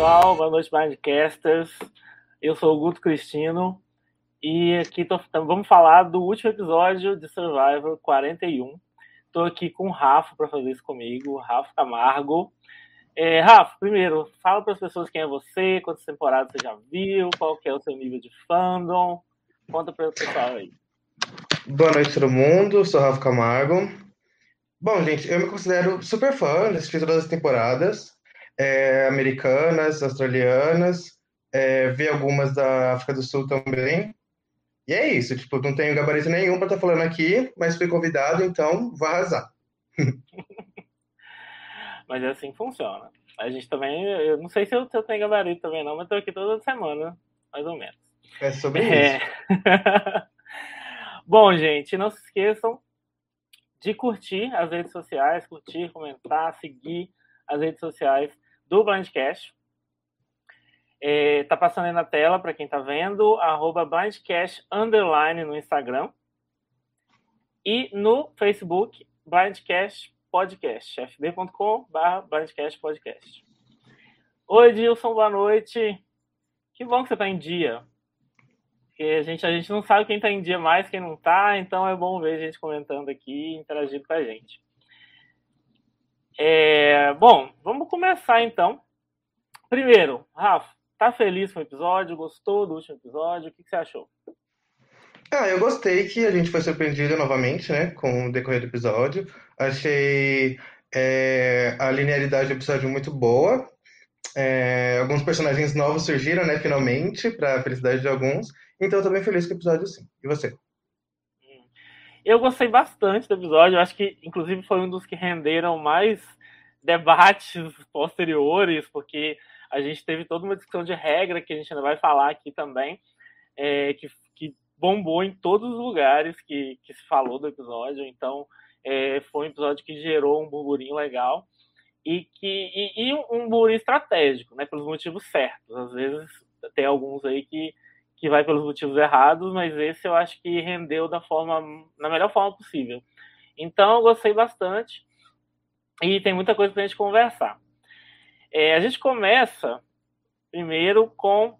pessoal, boa noite, Blindcasters. Eu sou o Guto Cristino e aqui tô, vamos falar do último episódio de Survivor 41. Estou aqui com o Rafa para fazer isso comigo, Rafa Camargo. É, Rafa, primeiro, fala para as pessoas quem é você, quantas temporadas você já viu, qual que é o seu nível de fandom. Conta para o pessoal aí. Boa noite, todo mundo. Sou Rafa Camargo. Bom, gente, eu me considero super fã, assisti todas as temporadas, é, americanas, australianas, é, vi algumas da África do Sul também. E é isso, tipo, não tenho gabarito nenhum para estar tá falando aqui, mas fui convidado, então vou arrasar. mas é assim funciona. A gente também, eu não sei se eu, tenho gabarito também não, mas estou aqui toda semana, mais ou menos. É sobre é... isso. Bom, gente, não se esqueçam de curtir as redes sociais, curtir, comentar, seguir as redes sociais do Blindcast. É, tá passando aí na tela para quem tá vendo, arroba Blindcast Underline no Instagram. E no Facebook, Blindcast Podcast, fb.com Blindcast Podcast. Oi, Dilson, boa noite. Que bom que você está em dia. Porque a gente, a gente não sabe quem está em dia mais, quem não está, então é bom ver a gente comentando aqui, interagindo com a gente. É, bom, vamos começar então. Primeiro, Rafa, Tá feliz com o episódio? Gostou do último episódio? O que, que você achou? Ah, eu gostei que a gente foi surpreendido novamente, né, com o decorrer do episódio. Achei é, a linearidade do episódio muito boa. É, alguns personagens novos surgiram, né, finalmente, para a felicidade de alguns. Então eu tô bem feliz com o episódio, sim. E você? Eu gostei bastante do episódio. Eu acho que, inclusive, foi um dos que renderam mais debates posteriores, porque a gente teve toda uma discussão de regra que a gente ainda vai falar aqui também, é, que, que bombou em todos os lugares que, que se falou do episódio. Então, é, foi um episódio que gerou um burburinho legal e que e, e um burburinho estratégico, né, pelos motivos certos. Às vezes tem alguns aí que que vai pelos motivos errados, mas esse eu acho que rendeu da forma na melhor forma possível. Então eu gostei bastante e tem muita coisa para a gente conversar. É, a gente começa primeiro com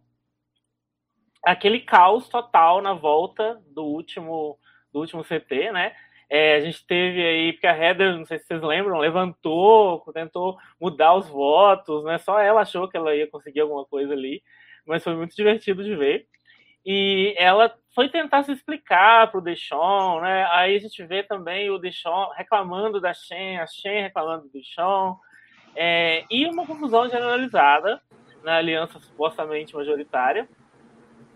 aquele caos total na volta do último do último CT, né? É, a gente teve aí, porque a Heather, não sei se vocês lembram, levantou, tentou mudar os votos, né? Só ela achou que ela ia conseguir alguma coisa ali, mas foi muito divertido de ver. E ela foi tentar se explicar para o Deixon, né? Aí a gente vê também o Deixon reclamando da Shen, a Shen reclamando do Deixon, é, e uma confusão generalizada na aliança supostamente majoritária.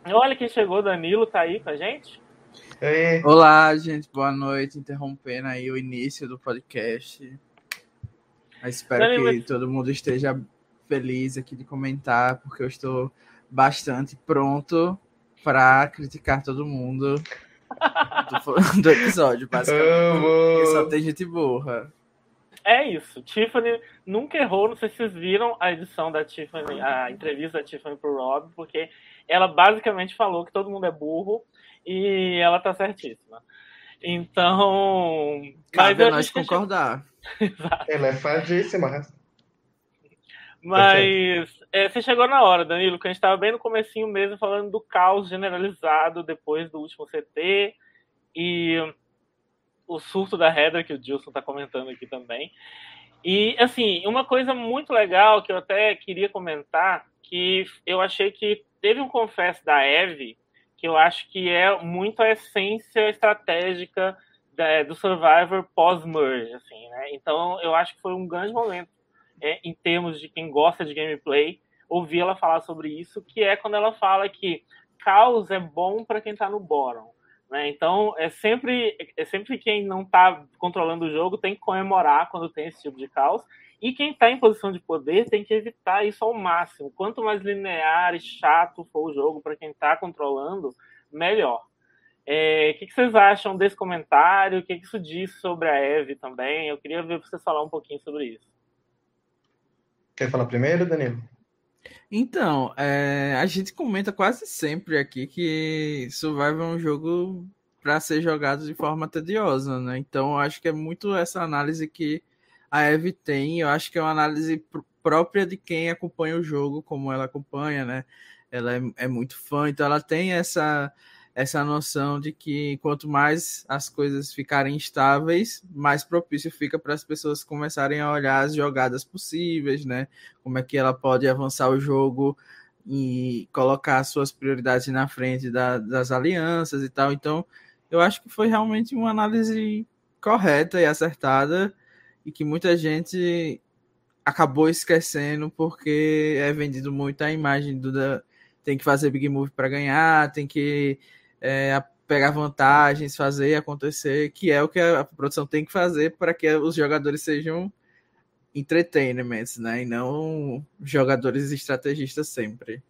Olha quem chegou, Danilo, tá aí com a gente? Ei. Olá, gente, boa noite. Interrompendo aí o início do podcast. Mas espero Danilo, que todo mundo esteja feliz aqui de comentar, porque eu estou bastante pronto para criticar todo mundo do, do episódio, basicamente. Porque só tem gente burra é isso. Tiffany nunca errou. Não sei se vocês viram a edição da Tiffany, a entrevista da Tiffany pro Rob, porque ela basicamente falou que todo mundo é burro e ela tá certíssima. Então. Cabe a nós concordar. ela é fadíssima. Mas é, você chegou na hora, Danilo, que a gente estava bem no comecinho mesmo falando do caos generalizado depois do último CT. E o surto da Heather, que o Gilson está comentando aqui também. E, assim, uma coisa muito legal que eu até queria comentar, que eu achei que teve um confesso da Eve, que eu acho que é muito a essência estratégica da, do Survivor pós-merge, assim, né? Então, eu acho que foi um grande momento é, em termos de quem gosta de gameplay, ouvir ela falar sobre isso, que é quando ela fala que caos é bom para quem está no bottom. Né? Então, é sempre, é sempre quem não está controlando o jogo tem que comemorar quando tem esse tipo de caos. E quem está em posição de poder tem que evitar isso ao máximo. Quanto mais linear e chato for o jogo para quem está controlando, melhor. É, o que, que, vocês acham desse comentário? O que, que, isso diz sobre a Eve também? Eu queria ver vocês falar um pouquinho sobre isso. Quer falar primeiro, Danilo? Então, é, a gente comenta quase sempre aqui que Survival é um jogo para ser jogado de forma tediosa, né? Então, acho que é muito essa análise que a Eve tem. Eu acho que é uma análise própria de quem acompanha o jogo, como ela acompanha, né? Ela é, é muito fã, então ela tem essa essa noção de que quanto mais as coisas ficarem estáveis, mais propício fica para as pessoas começarem a olhar as jogadas possíveis, né? Como é que ela pode avançar o jogo e colocar suas prioridades na frente da, das alianças e tal. Então, eu acho que foi realmente uma análise correta e acertada e que muita gente acabou esquecendo porque é vendido muito a imagem do da, tem que fazer big move para ganhar, tem que é, pegar vantagens, fazer acontecer, que é o que a produção tem que fazer para que os jogadores sejam entertainments, né? E não jogadores estrategistas sempre.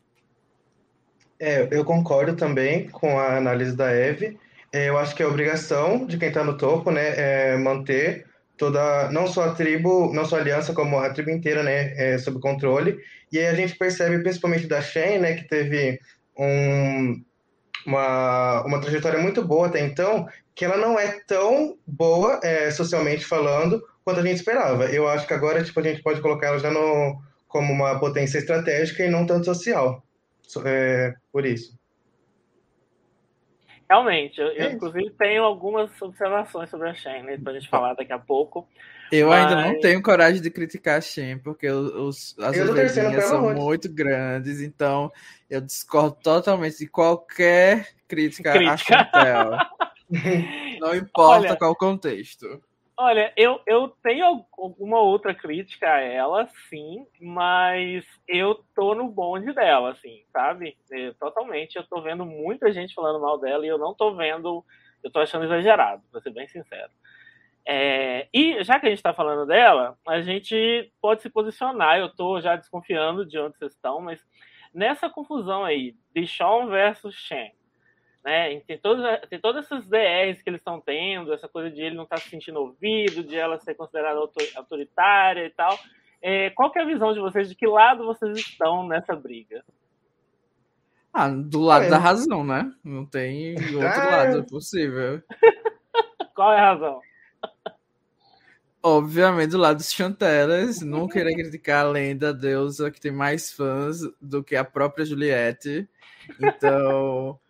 É, eu concordo também com a análise da Eve. É, eu acho que é obrigação de quem está no topo, né, é manter toda, não só a tribo, não só a aliança, como a tribo inteira, né, é, sob controle. E aí a gente percebe, principalmente da Shen, né, que teve um, uma, uma trajetória muito boa até então, que ela não é tão boa é, socialmente falando quanto a gente esperava. Eu acho que agora tipo, a gente pode colocar ela já no, como uma potência estratégica e não tanto social. É, por isso. Realmente, eu, eu, inclusive tenho algumas observações sobre a Shen, né, pra gente falar daqui a pouco. Eu mas... ainda não tenho coragem de criticar a Shen, porque os, as ovelhinhas são muito. muito grandes, então eu discordo totalmente de qualquer crítica, crítica. a Chantel. não importa Olha, qual contexto. Olha, eu, eu tenho alguma outra crítica a ela, sim, mas eu tô no bonde dela, assim, sabe? Eu, totalmente. Eu tô vendo muita gente falando mal dela e eu não tô vendo. Eu tô achando exagerado, pra ser bem sincero. É, e já que a gente está falando dela, a gente pode se posicionar. Eu estou já desconfiando de onde vocês estão, mas nessa confusão aí, de Sean versus Shen, né? Tem, todos, tem todas essas DRs que eles estão tendo, essa coisa de ele não estar tá se sentindo ouvido, de ela ser considerada autoritária e tal. É, qual que é a visão de vocês? De que lado vocês estão nessa briga? Ah, do lado é. da razão, né? Não tem outro ah, lado possível. qual é a razão? Obviamente, do lado dos Chantelas, não querer criticar a lenda, a deusa que tem mais fãs do que a própria Juliette. Então,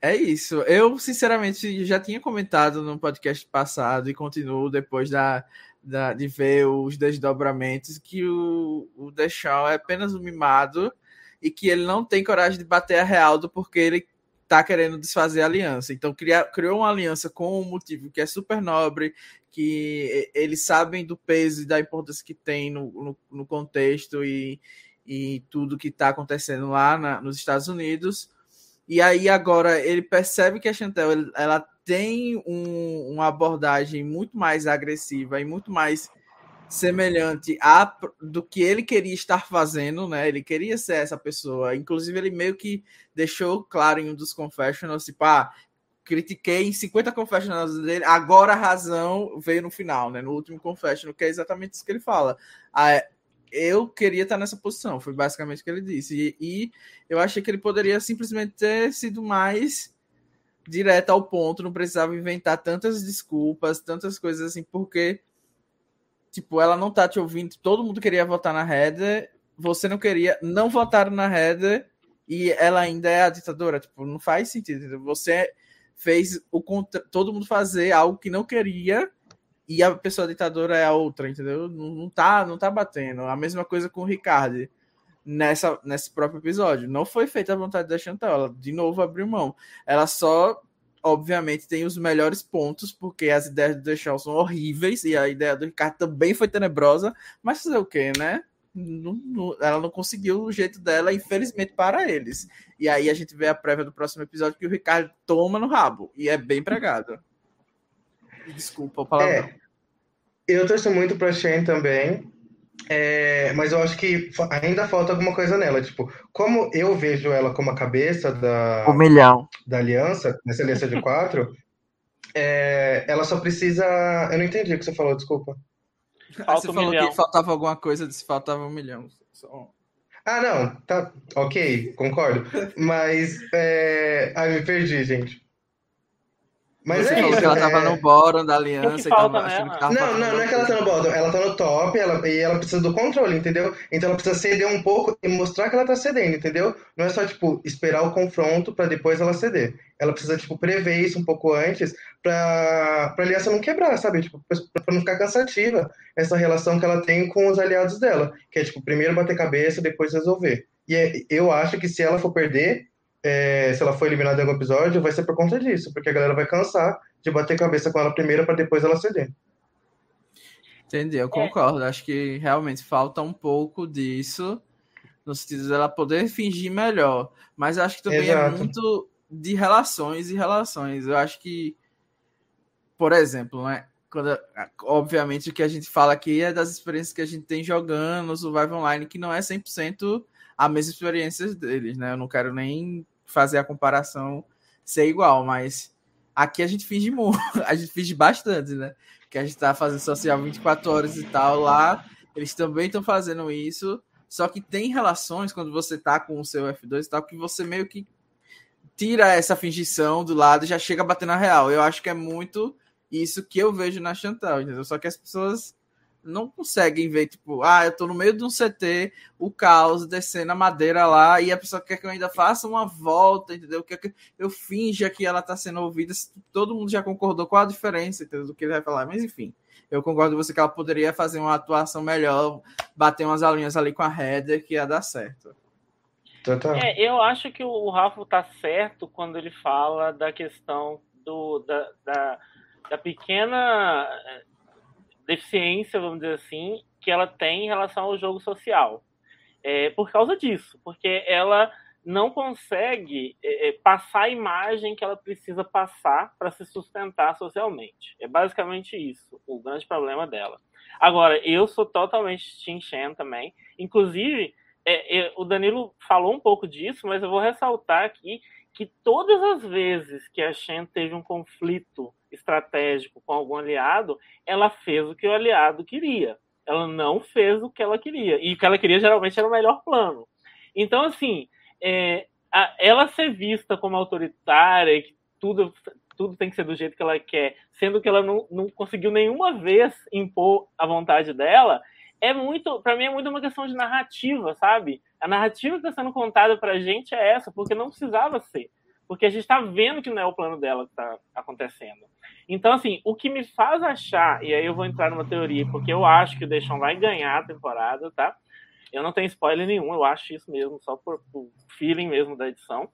é isso. Eu, sinceramente, já tinha comentado no podcast passado e continuo depois da, da, de ver os desdobramentos que o, o Deschamps é apenas um mimado e que ele não tem coragem de bater a Realdo porque ele tá querendo desfazer a aliança. Então cria, criou uma aliança com um motivo que é super nobre, que eles sabem do peso e da importância que tem no, no, no contexto e, e tudo que está acontecendo lá na, nos Estados Unidos e aí agora ele percebe que a Chantel ela tem um, uma abordagem muito mais agressiva e muito mais semelhante a do que ele queria estar fazendo, né? Ele queria ser essa pessoa. Inclusive ele meio que deixou claro em um dos confessionals, tipo, ah, critiquei em 50 confessionals dele, agora a razão veio no final, né? No último confessional, que é exatamente isso que ele fala. Ah, eu queria estar nessa posição, foi basicamente o que ele disse. E, e, eu achei que ele poderia simplesmente ter sido mais direto ao ponto, não precisava inventar tantas desculpas, tantas coisas assim, porque tipo, ela não tá te ouvindo, todo mundo queria votar na Heather, você não queria, não votaram na Heather e ela ainda é a ditadora, tipo, não faz sentido. Você fez o todo mundo fazer algo que não queria e a pessoa ditadora é a outra, entendeu? Não, não, tá, não tá batendo. A mesma coisa com o Ricardo nessa, nesse próprio episódio. Não foi feita a vontade da Chantal, ela de novo abriu mão. Ela só, obviamente, tem os melhores pontos, porque as ideias do Deschamps são horríveis e a ideia do Ricardo também foi tenebrosa, mas fazer o quê, né? Não, não, ela não conseguiu o jeito dela, infelizmente, para eles. E aí a gente vê a prévia do próximo episódio que o Ricardo toma no rabo, e é bem pregado. Desculpa, o palavrão. É, eu torço muito pra Shen também. É, mas eu acho que ainda falta alguma coisa nela. Tipo, como eu vejo ela como a cabeça da, um milhão. da aliança, nessa aliança de quatro, é, ela só precisa. Eu não entendi o que você falou, desculpa. Falta você um falou milhão. que faltava alguma coisa, disse faltava um milhão. Só... Ah, não, tá. Ok, concordo. Mas. É... Ai, me perdi, gente. Mas Você é falou isso, que ela tava é... no bórum da aliança e tava achando que tava Não, não, não é que ela tá no bórum, ela tá no top ela, e ela precisa do controle, entendeu? Então ela precisa ceder um pouco e mostrar que ela tá cedendo, entendeu? Não é só, tipo, esperar o confronto pra depois ela ceder. Ela precisa, tipo, prever isso um pouco antes pra, pra aliança não quebrar, sabe? Tipo, pra não ficar cansativa essa relação que ela tem com os aliados dela. Que é, tipo, primeiro bater cabeça, depois resolver. E é, eu acho que se ela for perder, é, se ela for eliminada em algum episódio, vai ser por conta disso, porque a galera vai cansar de bater cabeça com ela primeiro para depois ela ceder. Entendi, eu é. concordo. Acho que realmente falta um pouco disso, no sentido dela poder fingir melhor. Mas acho que também é Exato. é muito de relações e relações. Eu acho que, por exemplo, né? Quando, obviamente o que a gente fala aqui é das experiências que a gente tem jogando no Survival Online, que não é 100% a mesma experiência deles, né? Eu não quero nem fazer a comparação ser igual, mas aqui a gente finge muito, a gente finge bastante, né? Que a gente tá fazendo social 24 horas e tal, lá eles também estão fazendo isso, só que tem relações quando você tá com o seu F2 e tal, que você meio que tira essa fingição do lado e já chega bater na real. Eu acho que é muito isso que eu vejo na Chantal, entendeu? Só que as pessoas não conseguem ver, tipo, ah, eu tô no meio de um CT, o caos, descendo a madeira lá, e a pessoa quer que eu ainda faça uma volta, entendeu? Quer que eu finja que ela tá sendo ouvida, todo mundo já concordou com a diferença, entendeu? Do que ele vai falar, mas enfim, eu concordo com você que ela poderia fazer uma atuação melhor, bater umas alinhas ali com a header, que ia dar certo. É, eu acho que o Rafa tá certo quando ele fala da questão do, da, da, da pequena deficiência, vamos dizer assim, que ela tem em relação ao jogo social. É, por causa disso, porque ela não consegue é, é passar a imagem que ela precisa passar para se sustentar socialmente. É basicamente isso, o grande problema dela. Agora, eu sou totalmente Tim Shen também. Inclusive, é, é, o Danilo falou um pouco disso, mas eu vou ressaltar aqui que todas as vezes que a Shen teve um conflito estratégico com algum aliado, ela fez o que o aliado queria. Ela não fez o que ela queria. E o que ela queria geralmente era o melhor plano. Então, assim, é, a, ela ser vista como autoritária que tudo, tudo tem que ser do jeito que ela quer, sendo que ela não, não conseguiu nenhuma vez impor a vontade dela, é muito, para mim é muito uma questão de narrativa, sabe? A narrativa que está sendo contada para a gente é essa, porque não precisava ser porque a gente está vendo que não é o plano dela que está acontecendo. Então, assim, o que me faz achar, e aí eu vou entrar numa teoria, porque eu acho que o Deixão vai ganhar a temporada, tá? Eu não tenho spoiler nenhum, eu acho isso mesmo, só por, por feeling mesmo da edição,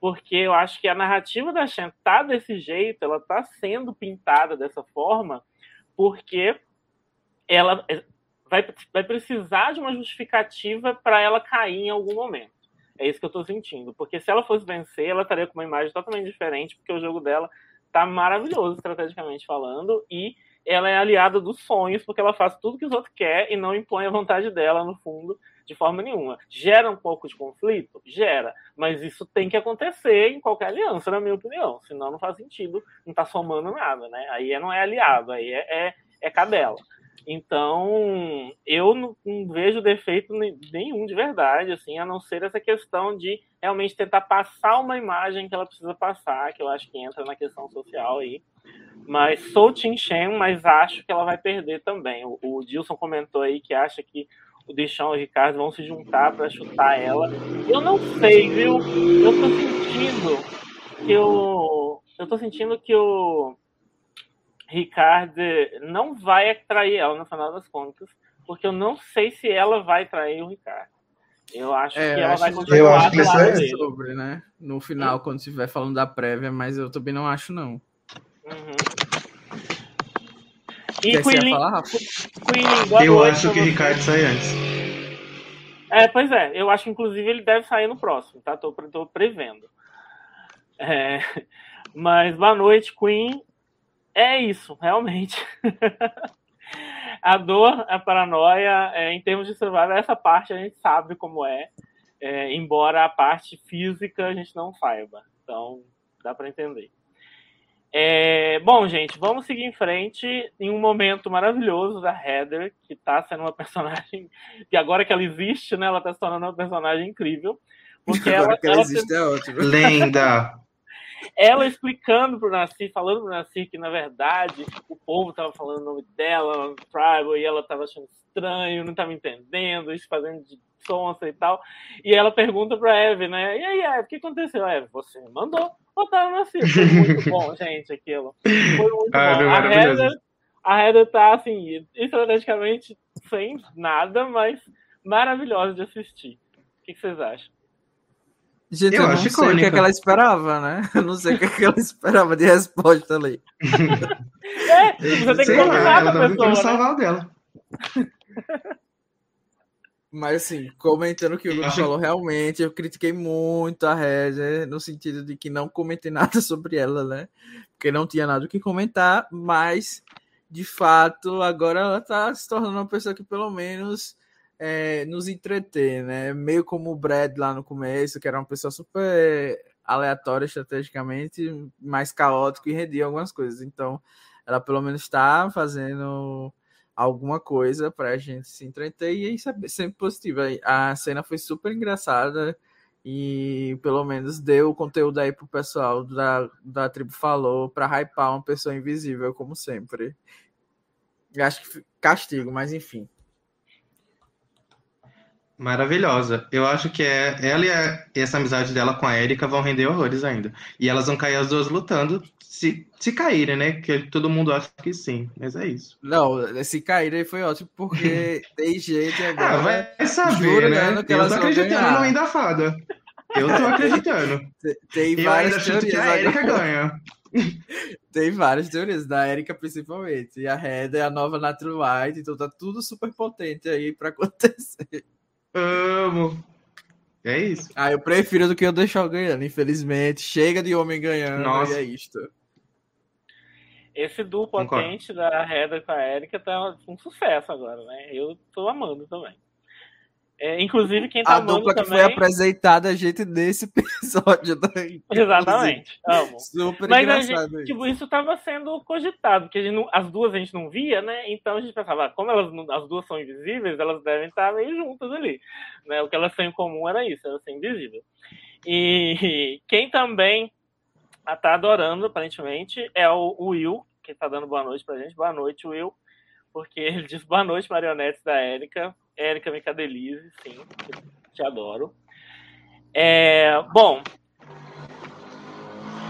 porque eu acho que a narrativa da Shen tá desse jeito, ela tá sendo pintada dessa forma, porque ela é, vai, vai precisar de uma justificativa para ela cair em algum momento. É isso que eu tô sentindo. Porque se ela fosse vencer, ela estaria com uma imagem totalmente diferente, porque o jogo dela tá maravilhoso, estrategicamente falando, e ela é aliada dos sonhos, porque ela faz tudo que os outros querem e não impõe a vontade dela, no fundo, de forma nenhuma. Gera um pouco de conflito? Gera. Mas isso tem que acontecer em qualquer aliança, na minha opinião. Senão não faz sentido, não tá somando nada, né? Aí não é aliado, aí é, é, é cadela. Então, eu não, não, vejo defeito nenhum de verdade, assim, a não ser essa questão de realmente tentar passar uma imagem que ela precisa passar, que eu acho que entra na questão social aí. Mas sou Tim Shen, mas acho que ela vai perder também. O, o Dilson comentou aí que acha que o Deixão e o Ricardo vão se juntar para chutar ela. Eu não sei, viu? Eu tô sentindo que o. Eu tô sentindo que o Ricardo não vai trair ela no final das contas, porque eu não sei se ela vai trair o Ricardo. Eu acho é, que ela vai continuar eu acho que isso é sobre, né? No final, quando estiver falando da prévia, mas eu também não acho, não. Uhum. E Queen, falar, Queen, eu noite, acho que o Ricardo sai antes. É, pois é, eu acho que inclusive ele deve sair no próximo, tá? Tô, tô prevendo. É, mas boa noite, Queen. É isso, realmente. a dor, a paranoia, é, em termos de survival, essa parte a gente sabe como é, é, embora a parte física a gente não saiba. Então, dá para entender. É, bom, gente, vamos seguir em frente em um momento maravilhoso da Heather, que está sendo uma personagem que agora que ela existe, né, ela está se tornando uma personagem incrível. Porque agora ela, que ela, ela existe é ótimo. Lenda! ela explicando pro Nasci, falando pro Nasci que, na verdade, o povo tava falando o nome dela Tribal e ela tava achando estranho, não tava entendendo, isso fazendo de sonsa e tal. E ela pergunta pra Eve, né? E aí, Eve, o que aconteceu? Eve, você mandou botar no Nasci. Foi muito bom, gente, aquilo. Foi muito ah, bom. A Heather, a Heather tá, assim, estrategicamente sem nada, mas maravilhosa de assistir. O que vocês acham? Gente, eu, eu não sei icônica. o que, é que ela esperava, né? Eu não sei o que, é que ela esperava de resposta ali. é, você tem que lá, ela tá tentando salvar dela. Mas assim, comentando o que o Lucas falou, realmente eu critiquei muito a Reza, no sentido de que não comentei nada sobre ela, né? Porque não tinha nada o que comentar, mas de fato agora ela tá se tornando uma pessoa que pelo menos é, nos entreter, né? Meio como o Brad lá no começo, que era uma pessoa super aleatória estrategicamente, mais caótico e rendia algumas coisas. Então, ela pelo menos está fazendo alguma coisa para a gente se entreter e isso é sempre positivo. A cena foi super engraçada e pelo menos deu o conteúdo aí pro pessoal da, da tribo falou para hypar uma pessoa invisível, como sempre. Eu acho que castigo, mas enfim maravilhosa. Eu acho que é ela e a, essa amizade dela com a Erika vão render horrores ainda. E elas vão cair as duas lutando, se, se caírem, né? Que todo mundo acha que sim, mas é isso. Não, se caírem foi ótimo, porque tem ah, agora. Ah, vai saber, né? Que eu tô acreditando no Win da Fada. Eu tô acreditando. Tem, várias ainda que a Erika ganha. Tem várias teorias, da Erika principalmente. E a Red é a nova Natural White, então tá tudo super potente aí pra acontecer. Amo. É isso. Ah, eu prefiro do que eu deixar ganhando, infelizmente. Chega de homem ganhando Nossa. e é isto. Esse duo potente da Heather com a Erika tá um sucesso agora, né? Eu tô amando também. É, inclusive, quem tá a dupla que também... foi apresentada a gente nesse episódio da Exatamente, amo. Super Mas engraçado gente, tipo, isso estava sendo cogitado, porque não, as duas a gente não via, né? Então a gente pensava, ah, como elas as duas são invisíveis, elas devem estar meio juntas ali. Né? O que elas têm em comum era isso, era ser invisível. E quem também tá adorando, aparentemente, é o Will, que tá dando boa noite pra gente. Boa noite, Will. Porque ele diz boa noite, marionetes da Érica Érica Micadelize, sim, te adoro. É, bom,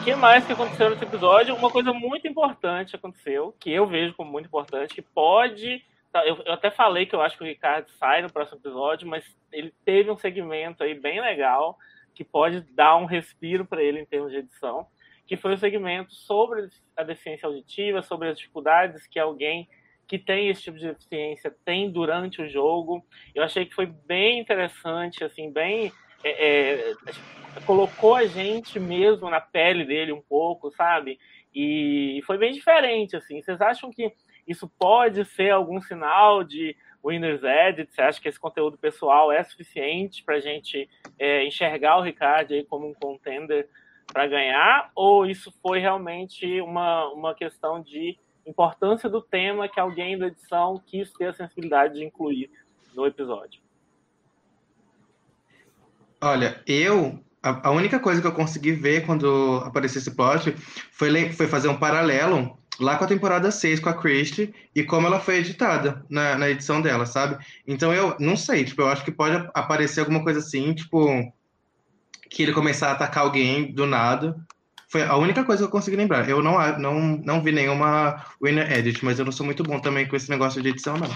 o que mais que aconteceu nesse episódio? Uma coisa muito importante aconteceu, que eu vejo como muito importante, que pode. Tá, eu, eu até falei que eu acho que o Ricardo sai no próximo episódio, mas ele teve um segmento aí bem legal que pode dar um respiro para ele em termos de edição, que foi o segmento sobre a deficiência auditiva, sobre as dificuldades que alguém que tem esse tipo de deficiência tem durante o jogo. Eu achei que foi bem interessante, assim, bem. É, é, colocou a gente mesmo na pele dele um pouco, sabe? E foi bem diferente, assim. Vocês acham que isso pode ser algum sinal de Winner's Edit? Você acha que esse conteúdo pessoal é suficiente para a gente é, enxergar o Ricardo aí como um contender para ganhar? Ou isso foi realmente uma, uma questão de importância do tema que alguém da edição quis ter a sensibilidade de incluir no episódio. Olha, eu a, única coisa que eu consegui ver quando apareceu esse plot foi, foi fazer um paralelo lá com a temporada 6 com a Christie e como ela foi editada na, na edição dela, sabe? Então eu não sei, tipo, eu acho que pode aparecer alguma coisa assim, tipo, que ele começar a atacar alguém do nada foi a única coisa que eu consegui lembrar. Eu não, não, não vi nenhuma Winner Edit, mas eu não sou muito bom também com esse negócio de edição, não.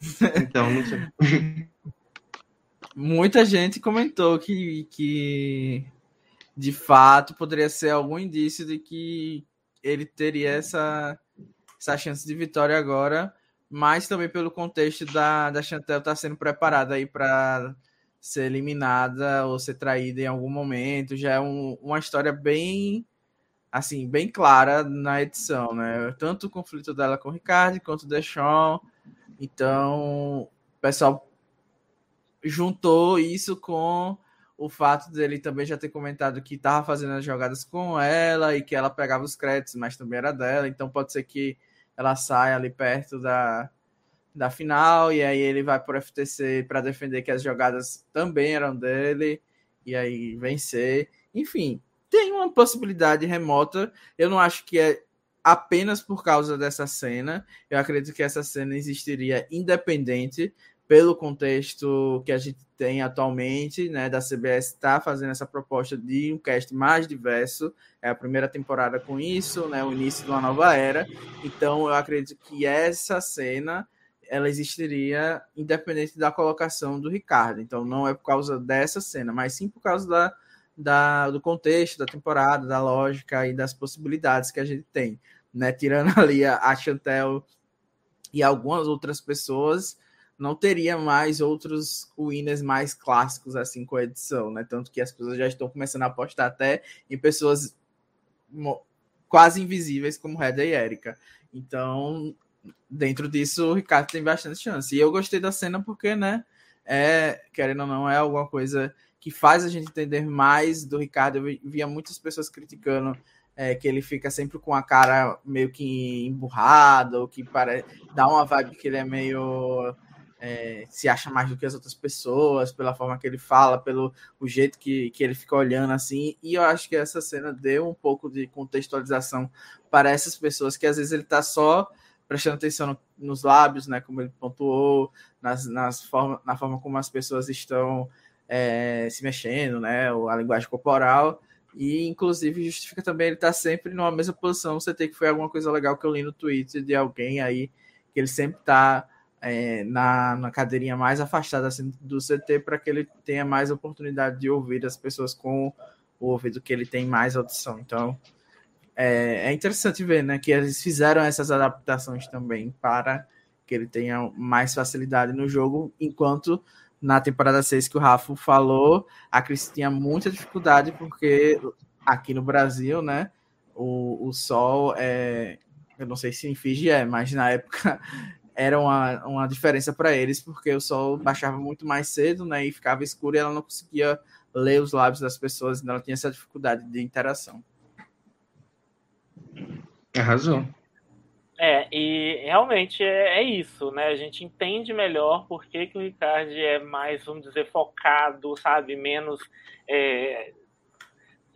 Então, não sei. Muita gente comentou que, que de fato poderia ser algum indício de que ele teria essa, essa chance de vitória agora, mas também pelo contexto da, da Chantel estar tá sendo preparada aí para ser eliminada ou ser traída em algum momento. Já é um, uma história bem assim, bem clara na edição, né? Tanto o conflito dela com o Ricardo quanto o Deshawn. Então, o pessoal juntou isso com o fato dele também já ter comentado que estava fazendo as jogadas com ela e que ela pegava os créditos, mas também era dela. Então, pode ser que ela saia ali perto da, da final, e aí ele vai para o FTC para defender que as jogadas também eram dele, e aí vencer. Enfim, tem uma possibilidade remota. Eu não acho que é apenas por causa dessa cena. Eu acredito que essa cena existiria independente pelo contexto que a gente tem atualmente, né, da CBS está fazendo essa proposta de um cast mais diverso, é a primeira temporada com isso, né, o início de uma nova era, então eu acredito que essa cena ela existiria independente da colocação do Ricardo, então não é por causa dessa cena, mas sim por causa da, da, do contexto da temporada, da lógica e das possibilidades que a gente tem, né, tirando ali a, a Chantel e algumas outras pessoas, não teria mais outros winners mais clássicos assim com a edição, né? Tanto que as pessoas já estão começando a apostar até em pessoas quase invisíveis como Reda e Erika. Então, dentro disso, o Ricardo tem bastante chance. E eu gostei da cena porque, né, é, querendo ou não, é alguma coisa que faz a gente entender mais do Ricardo. Eu via muitas pessoas criticando é, que ele fica sempre com a cara meio que emburrada, ou que para dá uma vibe que ele é meio é, se acha mais do que as outras pessoas, pela forma que ele fala, pelo o jeito que, que ele fica olhando assim. E eu acho que essa cena deu um pouco de contextualização para essas pessoas que às vezes ele está só prestando atenção no, nos lábios, né, como ele pontuou, nas, nas forma, na forma como as pessoas estão é, se mexendo, né, a linguagem corporal. E, inclusive, justifica também ele estar tá sempre numa mesma posição. Você tem que foi alguma coisa legal que eu li no Twitter de alguém aí, que ele sempre está é, na, na cadeirinha mais afastada assim, do CT para que ele tenha mais oportunidade de ouvir as pessoas com o ouvido que ele tem mais audição. Então é, é interessante ver né, que eles fizeram essas adaptações também para que ele tenha mais facilidade no jogo, enquanto na temporada 6 que o Rafa falou, a Cris tinha muita dificuldade porque aqui no Brasil, né, o, o sol é, eu não sei se em Fiji é, mas na época era uma, uma diferença para eles, porque o sol baixava muito mais cedo, né? E ficava escuro e ela não conseguia ler os lábios das pessoas, então ela tinha essa dificuldade de interação. Arrasou. É, e realmente é, é, isso, né? A gente entende melhor por que, que o Ricardo é mais, vamos dizer, focado, sabe? Menos é,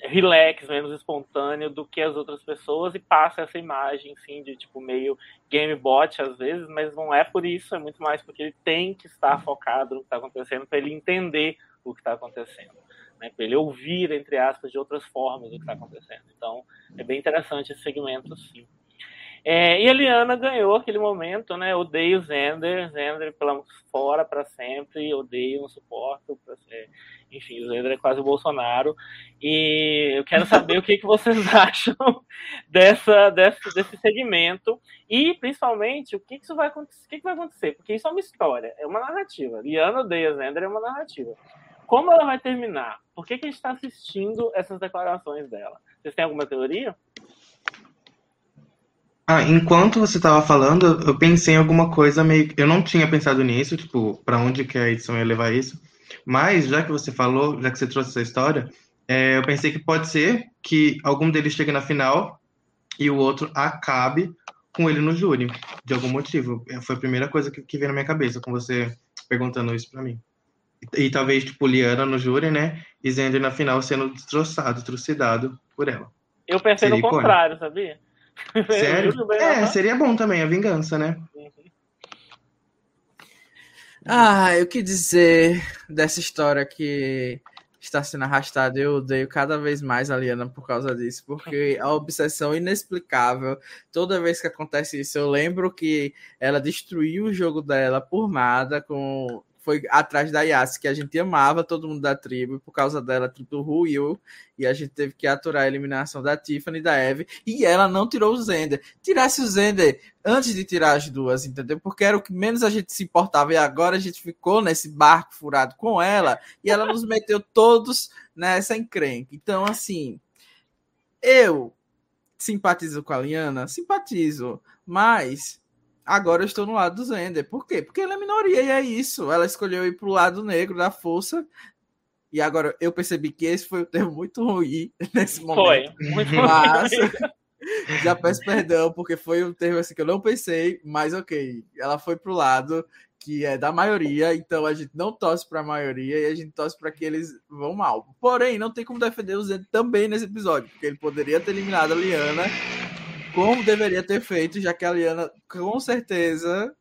relax, menos espontâneo do que as outras pessoas e passa essa imagem, sim, de tipo meio game bot às vezes, mas não é por isso, é muito mais porque ele tem que estar focado no que está acontecendo para ele entender o que está acontecendo, né? Para ele ouvir entre aspas de outras formas o que está acontecendo. Então é bem interessante esse segmento, sim. É, e a Liana ganhou aquele momento, né? Odeio Zender, Zender pela fora para sempre, odeio, não suporto. Enfim, o Zender é quase o Bolsonaro. E eu quero saber o que, que vocês acham dessa, desse, desse segmento e, principalmente, o que, que isso vai acontecer, o que, que vai acontecer, porque isso é uma história, é uma narrativa. Liana odeia Zender é uma narrativa. Como ela vai terminar? Por que, que a gente está assistindo essas declarações dela? Vocês têm alguma teoria? Ah, enquanto você estava falando, eu pensei em alguma coisa meio. Eu não tinha pensado nisso, tipo, para onde que a edição ia levar isso. Mas, já que você falou, já que você trouxe essa história, é, eu pensei que pode ser que algum deles chegue na final e o outro acabe com ele no júri, de algum motivo. Foi a primeira coisa que, que veio na minha cabeça com você perguntando isso para mim. E, talvez, tipo, Liana no júri, né? E Zender na final sendo destroçado, trucidado por ela. Eu pensei Seria no contrário, sabia? Sério? é, seria bom também, a vingança, né? Ah, eu que dizer dessa história que está sendo arrastada. Eu odeio cada vez mais a Liana por causa disso, porque a obsessão inexplicável. Toda vez que acontece isso, eu lembro que ela destruiu o jogo dela por nada com foi atrás da Yas, que a gente amava todo mundo da tribo, por causa dela a tribo ruiu, e a gente teve que aturar a eliminação da Tiffany e da Eve, e ela não tirou o Zender. Tirasse o Zender antes de tirar as duas, entendeu? Porque era o que menos a gente se importava, e agora a gente ficou nesse barco furado com ela, e ela nos meteu todos nessa encrenca. Então, assim, eu simpatizo com a Liana? Simpatizo, mas Agora eu estou no lado do Zender. Por quê? Porque ela é minoria e é isso. Ela escolheu ir para o lado negro da força. E agora eu percebi que esse foi um termo muito ruim nesse momento. Foi, muito Mas já peço perdão, porque foi um termo assim que eu não pensei, mas ok. Ela foi pro lado que é da maioria, então a gente não torce para a maioria e a gente torce para que eles vão mal. Porém, não tem como defender o Zed também nesse episódio, porque ele poderia ter eliminado a Liana, como deveria ter feito, já que a Liana, com certeza,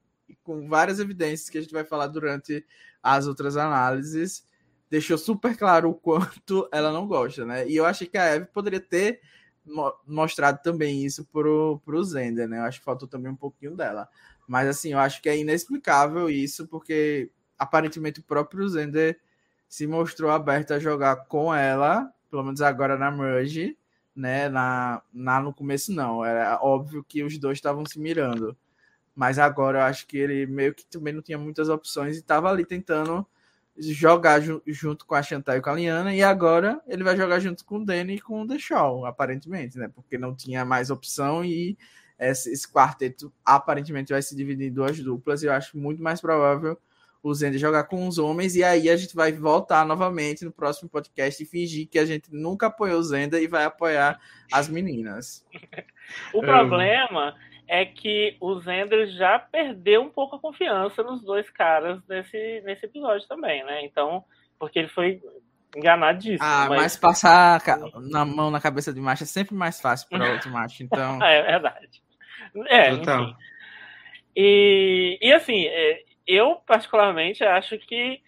com várias evidências que a gente vai falar durante as outras análises, deixou super claro o quanto ela não gosta, né? E eu achei que a Eve poderia ter mostrado também isso pro, pro Zender, né? Eu acho que faltou também um pouquinho dela. Mas assim, eu acho que é inexplicável isso, porque aparentemente o próprio Zender se mostrou aberto a jogar com ela, pelo menos agora na Merge, né? Na, na, no começo não, era óbvio que os dois estavam se mirando. Mas agora eu acho que ele meio que também não tinha muitas opções e estava ali tentando jogar ju junto com a Chantal e com a Liana, e agora ele vai jogar junto com o Danny e com o The aparentemente, né? Porque não tinha mais opção e esse, esse, quarteto aparentemente vai se dividir em duas duplas, e eu acho muito mais provável o Zender jogar com os homens, e aí a gente vai voltar novamente no próximo podcast e fingir que a gente nunca apoiou o Zender e vai apoiar as meninas. o problema é que o Zender já perdeu um pouco a confiança nos dois caras nesse, nesse episódio também, né? Então, porque ele foi enganadíssimo. Ah, mas, mas passar na mão na cabeça de macho é sempre mais fácil para outro macho, então. é verdade. É, então. enfim. E, e assim, é, eu particularmente acho que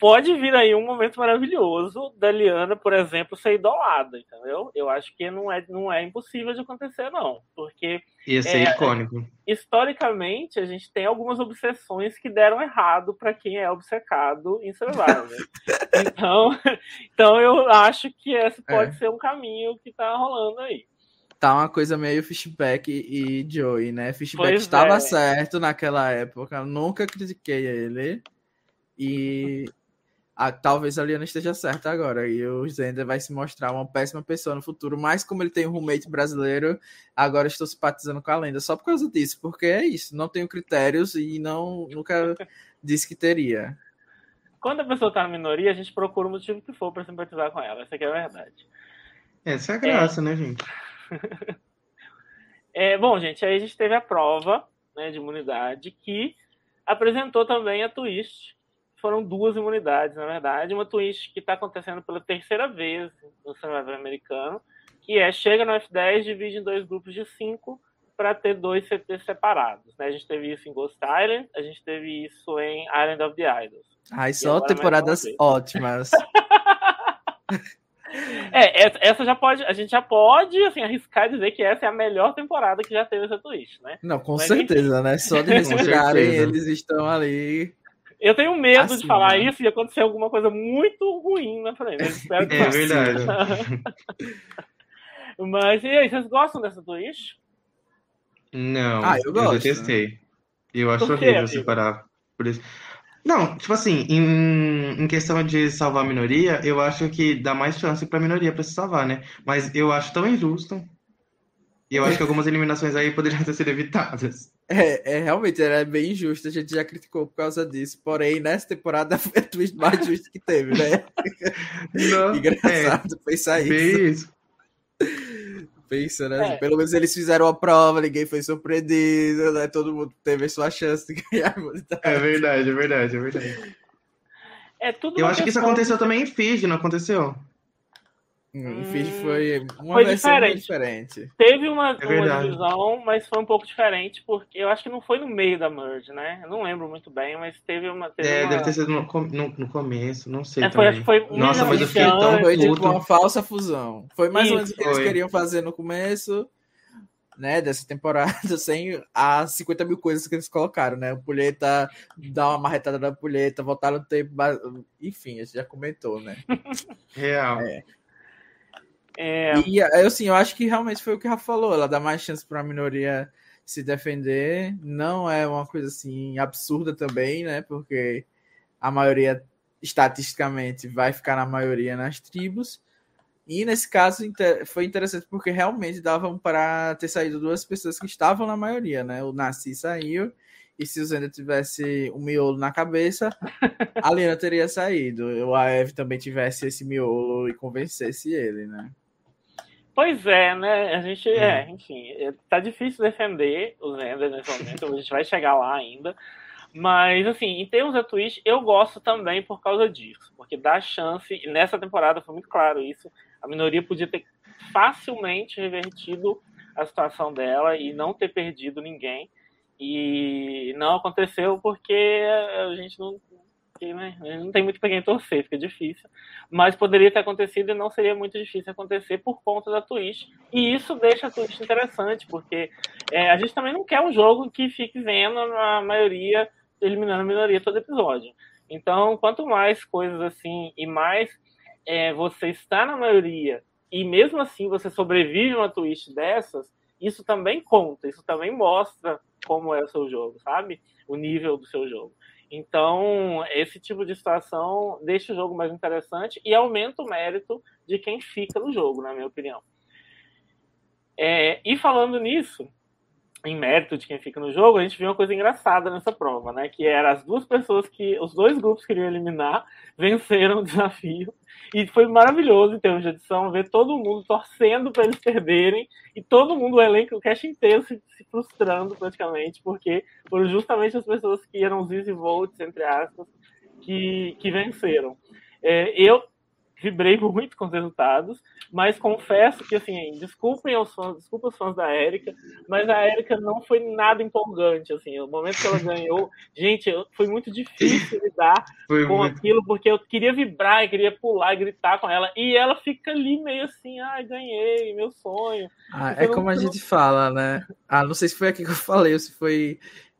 pode vir aí um momento maravilhoso da Liana, por exemplo, ser idolada, entendeu? Eu acho que não é, não é impossível de acontecer, não. Porque. Ia ser é, icônico. Historicamente, a gente tem algumas obsessões que deram errado para quem é obcecado em Survivor. então, então, eu acho que esse pode é. ser um caminho que tá rolando aí. Tá uma coisa meio Fishback e Joey, né? Fishback estava é. certo naquela época, nunca critiquei ele. E a, talvez a Liana esteja certa agora. E o Zender vai se mostrar uma péssima pessoa no futuro. Mas como ele tem um roommate brasileiro, agora estou simpatizando com a lenda. Só por causa disso. Porque é isso. Não tenho critérios e não nunca disse que teria. Quando a pessoa está na minoria, a gente procura o motivo que for para simpatizar com ela. Essa aqui é a verdade. Essa é a graça, é... né, gente? é, bom, gente, aí a gente teve a prova né, de imunidade que apresentou também a twist foram duas imunidades, na verdade. Uma twist que está acontecendo pela terceira vez no Survivor americano, que é chega no F10, divide em dois grupos de cinco para ter dois CTs separados. Né? A gente teve isso em Ghost Island, a gente teve isso em Island of the Idols. Ai, só temporadas ótimas. É, essa já pode, a gente já pode assim, arriscar dizer que essa é a melhor temporada que já teve essa twist, né? Não, com Mas, certeza, enfim. né? Só de respirarem, eles estão ali eu tenho medo assim, de falar né? isso e acontecer alguma coisa muito ruim na frente. Espero que é verdade. Mas e aí, vocês gostam dessa Twitch? Não, ah, eu, gosto. eu detestei. Eu acho horrível separar. Por isso. Não, tipo assim, em, em questão de salvar a minoria, eu acho que dá mais chance pra minoria pra se salvar, né? Mas eu acho tão injusto. E eu acho que algumas eliminações aí poderiam ter sido evitadas. É, é, realmente, era bem injusto, a gente já criticou por causa disso. Porém, nessa temporada foi a twist mais justa que teve, né? Não, Engraçado é, pensar isso. Pensa, né? É. Pelo menos eles fizeram a prova, ninguém foi surpreendido, né? Todo mundo teve a sua chance de ganhar. É verdade, é verdade, é verdade. É tudo Eu acho que isso aconteceu também em Fiji, não aconteceu? Hum, foi uma foi diferente. diferente. Teve uma, é uma divisão, mas foi um pouco diferente, porque eu acho que não foi no meio da merge, né? Eu não lembro muito bem, mas teve uma. Teve é, uma... deve ter sido no, no, no começo, não sei. É, foi, acho que foi Nossa, mas eu fiquei tão Foi tipo uma falsa fusão. Foi mais ou menos o que eles queriam fazer no começo. Né, dessa temporada, sem as 50 mil coisas que eles colocaram, né? O Pulheta dá uma marretada da Pulheta, voltar no tempo, enfim, a gente já comentou, né? Real. É. É... E assim, eu acho que realmente foi o que a Rafa falou, ela dá mais chance para a minoria se defender. Não é uma coisa assim absurda também, né? Porque a maioria estatisticamente vai ficar na maioria nas tribos. E nesse caso foi interessante porque realmente davam para ter saído duas pessoas que estavam na maioria, né? O Nasci saiu e se o Zenda tivesse um miolo na cabeça, a Lena teria saído. Ou a Eve também tivesse esse miolo e convencesse ele, né? Pois é, né? A gente, é, uhum. enfim, é, tá difícil defender os Ender nesse momento, a gente vai chegar lá ainda. Mas, assim, em termos da Twitch, eu gosto também por causa disso. Porque dá chance, e nessa temporada foi muito claro isso, a minoria podia ter facilmente revertido a situação dela e não ter perdido ninguém. E não aconteceu porque a gente não, né, não tem muito para quem torcer, fica difícil. Mas poderia ter acontecido e não seria muito difícil acontecer por conta da Twitch. E isso deixa a Twitch interessante, porque é, a gente também não quer um jogo que fique vendo a maioria eliminando a minoria todo episódio. Então, quanto mais coisas assim e mais é, você está na maioria e mesmo assim você sobrevive uma twist dessas, isso também conta, isso também mostra como é o seu jogo, sabe? O nível do seu jogo. Então, esse tipo de situação deixa o jogo mais interessante e aumenta o mérito de quem fica no jogo, na minha opinião. É, e falando nisso, em mérito de quem fica no jogo, a gente viu uma coisa engraçada nessa prova, né? Que era as duas pessoas que os dois grupos queriam eliminar venceram o desafio e foi maravilhoso em termos de edição ver todo mundo torcendo para eles perderem e todo mundo, o elenco, o cast inteiro se, se, frustrando praticamente, porque foram justamente as pessoas que eram os easy votes, entre aspas, que, que venceram. É, eu vibrei muito com os resultados, mas confesso que, assim, desculpem os fãs, desculpa os fãs da Érica, mas a Érica não foi nada empolgante, assim, o momento que ela ganhou, gente, foi muito difícil lidar foi com muito... aquilo, porque eu queria vibrar, eu queria pular, gritar com ela, e ela fica ali meio assim, ai, ah, ganhei, meu sonho. Ah, é como a gente fala, né? Ah, não sei se foi aqui que eu falei, ou se foi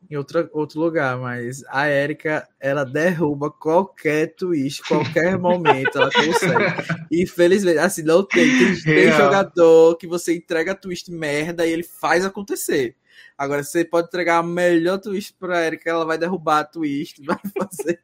em outra, outro lugar, mas a Erika, ela derruba qualquer twist, qualquer momento, ela consegue. Infelizmente, assim, não tem. Tem, tem jogador que você entrega twist merda e ele faz acontecer. Agora, você pode entregar a melhor twist pra Erika, ela vai derrubar a twist, vai fazer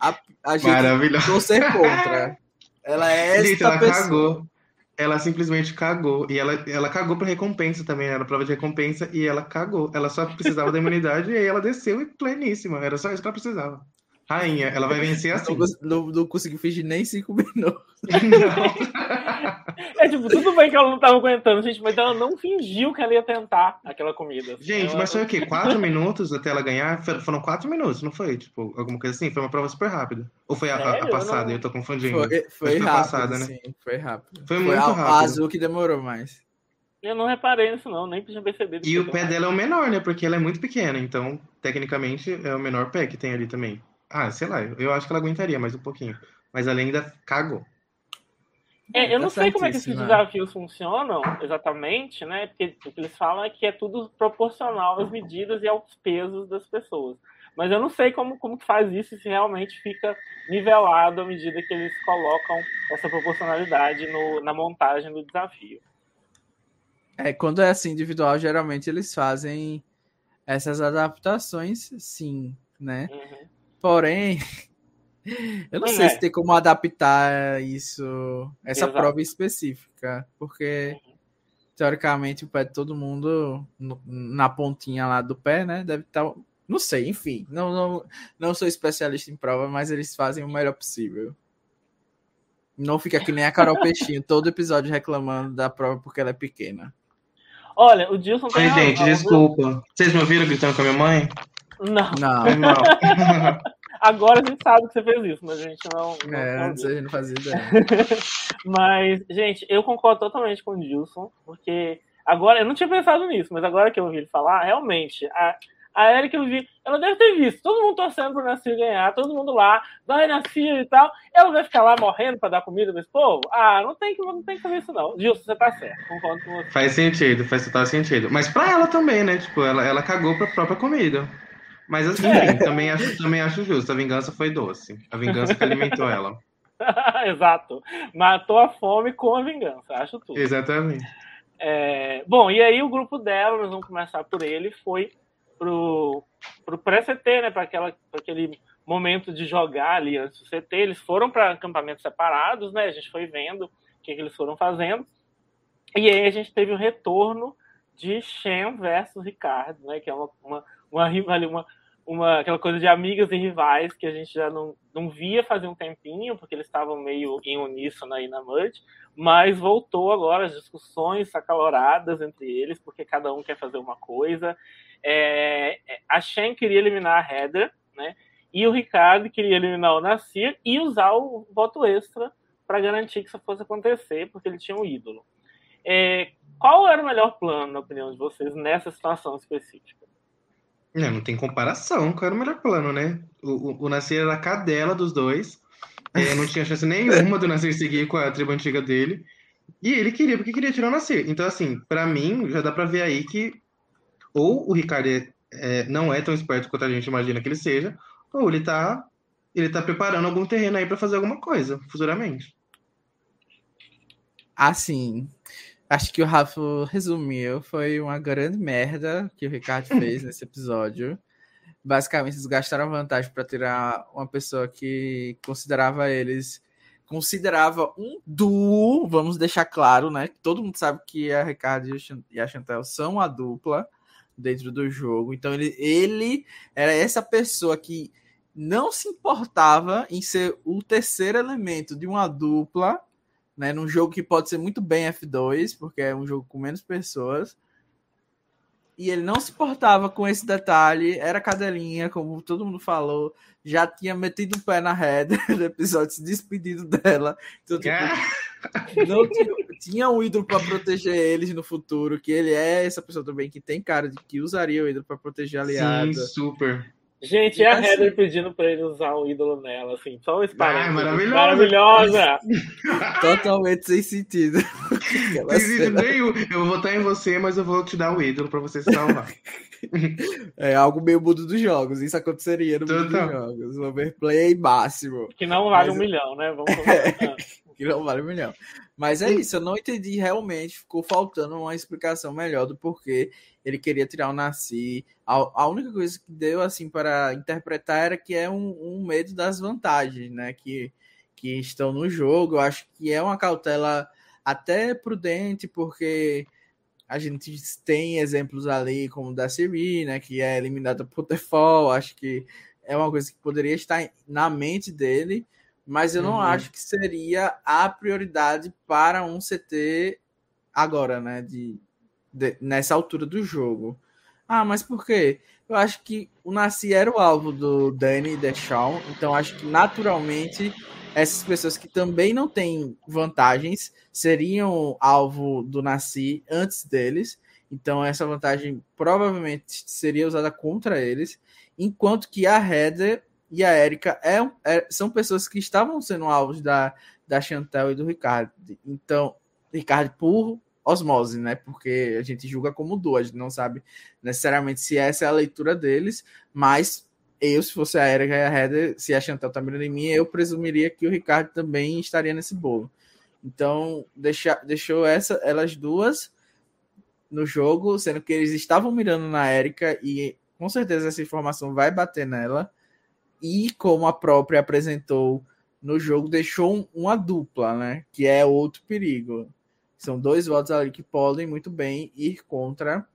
a, a gente torcer contra. Ela é essa ela pessoa. Cagou ela simplesmente cagou. E ela, ela cagou pra recompensa também, era prova de recompensa, e ela cagou. Ela só precisava da imunidade e aí ela desceu e pleníssima. Era só isso que ela precisava. Rainha, ela vai vencer assim. Não, não, não consegui fingir nem cinco minutos. é tipo, tudo bem que ela não tava aguentando, gente, mas ela não fingiu que ela ia tentar aquela comida. Gente, ela... mas foi o quê? Quatro minutos até ela ganhar? Foram quatro minutos, não foi? Tipo, alguma coisa assim? Foi uma prova super rápida. Ou foi a, a, a passada? Eu, não... eu tô confundindo. Foi, foi, foi rápido, passada, né? Sim, foi rápido. Foi, foi muito a, rápido. A azul que demorou mais. Eu não reparei nisso, não, nem tinha percebido. E o pé mais. dela é o menor, né? Porque ela é muito pequena, então, tecnicamente, é o menor pé que tem ali também. Ah, sei lá, eu acho que ela aguentaria mais um pouquinho. Mas ela ainda cagou. É, eu tá não sei como é que esses desafios funcionam exatamente, né? Porque o que eles falam é que é tudo proporcional às medidas e aos pesos das pessoas. Mas eu não sei como, como que faz isso e se realmente fica nivelado à medida que eles colocam essa proporcionalidade no, na montagem do desafio. É, quando é assim individual, geralmente eles fazem essas adaptações, sim, né? Uhum. Porém, eu não sei é. se tem como adaptar isso, essa Exato. prova específica, porque uhum. teoricamente o pé de todo mundo no, na pontinha lá do pé, né? Deve estar. Tá, não sei, enfim. Não, não, não sou especialista em prova, mas eles fazem o melhor possível. Não fica que nem a Carol Peixinho, todo episódio reclamando da prova porque ela é pequena. Olha, o Dilson. Oi, gente, desculpa. Vocês me ouviram gritando com a minha mãe? Não. Não. não. Agora a gente sabe que você fez isso, mas a gente não. não é, antes a gente não fazia ideia. mas, gente, eu concordo totalmente com o Dilson, porque agora, eu não tinha pensado nisso, mas agora que eu ouvi ele falar, realmente, a, a Erika, eu vi, ela deve ter visto todo mundo torcendo pro Nasir ganhar, todo mundo lá, vai Nasir e tal. Ela vai ficar lá morrendo pra dar comida pra esse povo? Ah, não tem que, não tem que fazer isso, não. Gilson, você tá certo, concordo com você. Faz sentido, faz total sentido. Mas pra ela também, né? Tipo, ela, ela cagou pra própria comida. Mas assim, é. também, acho, também acho justo. A vingança foi doce. A vingança que alimentou ela. Exato. Matou a fome com a vingança. Acho tudo. Exatamente. É, bom, e aí o grupo dela, nós vamos começar por ele, foi pro, pro pré-CT, né? Para aquele momento de jogar ali antes do CT. Eles foram para acampamentos separados, né? A gente foi vendo o que, que eles foram fazendo. E aí a gente teve o retorno de Shen versus Ricardo, né? Que é uma, uma uma uma, uma, aquela coisa de amigas e rivais que a gente já não, não via fazer um tempinho, porque eles estavam meio em uníssono aí na Mud, mas voltou agora as discussões acaloradas entre eles, porque cada um quer fazer uma coisa. É, a Shen queria eliminar a Heather, né? E o Ricardo queria eliminar o Nasir e usar o voto extra para garantir que isso fosse acontecer, porque ele tinha um ídolo. É, qual era o melhor plano, na opinião de vocês, nessa situação específica? Não, não tem comparação. Qual era o melhor plano, né? O, o, o Nasir era a cadela dos dois. É, não tinha chance nenhuma do Nasir seguir com a tribo antiga dele. E ele queria, porque queria tirar o Nasir. Então, assim, para mim, já dá para ver aí que ou o Ricardo é, é, não é tão esperto quanto a gente imagina que ele seja, ou ele tá, ele tá preparando algum terreno aí para fazer alguma coisa futuramente. Assim, acho que o Rafa resumiu. Foi uma grande merda que o Ricardo fez nesse episódio. Basicamente, eles gastaram vantagem para tirar uma pessoa que considerava eles. Considerava um duo, vamos deixar claro, né? Todo mundo sabe que a Ricardo e a Chantel são a dupla dentro do jogo. Então, ele, ele era essa pessoa que não se importava em ser o terceiro elemento de uma dupla né? Num jogo que pode ser muito bem F2, porque é um jogo com menos pessoas. E ele não se portava com esse detalhe, era cadelinha, como todo mundo falou, já tinha metido o pé na header do episódio, se despedido dela. Então, tipo, não tinha, tinha um ídolo para proteger eles no futuro, que ele é essa pessoa também que tem cara de que usaria o ídolo para proteger aliado. Sim, super. Gente, e a assim, Heather pedindo pra ele usar o ídolo nela, assim, só um Ah, maravilhosa! Maravilhosa! Totalmente sem sentido. Sem sentido nenhum. Eu vou votar em você, mas eu vou te dar o ídolo pra você se salvar. É algo meio mundo dos jogos. Isso aconteceria no mundo dos jogos. Overplay máximo. Que não vale mas... um milhão, né? Vamos é, que não vale um milhão. Mas é isso, eu não entendi realmente. Ficou faltando uma explicação melhor do porquê ele queria tirar o Nasci. A, a, única coisa que deu assim para interpretar era que é um, um, medo das vantagens, né? Que, que estão no jogo. Eu acho que é uma cautela até prudente, porque a gente tem exemplos ali como o da Siri, né? Que é eliminada por default. Acho que é uma coisa que poderia estar na mente dele, mas eu não uhum. acho que seria a prioridade para um CT agora, né? De, de, nessa altura do jogo. Ah, mas por quê? Eu acho que o Nasci era o alvo do Danny Deschamps, então acho que naturalmente essas pessoas que também não têm vantagens seriam alvo do Nasci antes deles. Então essa vantagem provavelmente seria usada contra eles, enquanto que a Heather e a Erika é, é, são pessoas que estavam sendo alvos da, da Chantel e do Ricardo. Então, Ricardo por osmose, né? Porque a gente julga como duas, a gente não sabe necessariamente se essa é a leitura deles, mas eu, se fosse a Erika e a Heather, se a Chantal tá mirando em mim, eu presumiria que o Ricardo também estaria nesse bolo. Então, deixa, deixou essa, elas duas no jogo, sendo que eles estavam mirando na Erika e com certeza essa informação vai bater nela. E como a própria apresentou no jogo, deixou uma dupla, né? Que é outro perigo. São dois votos ali que podem muito bem ir contra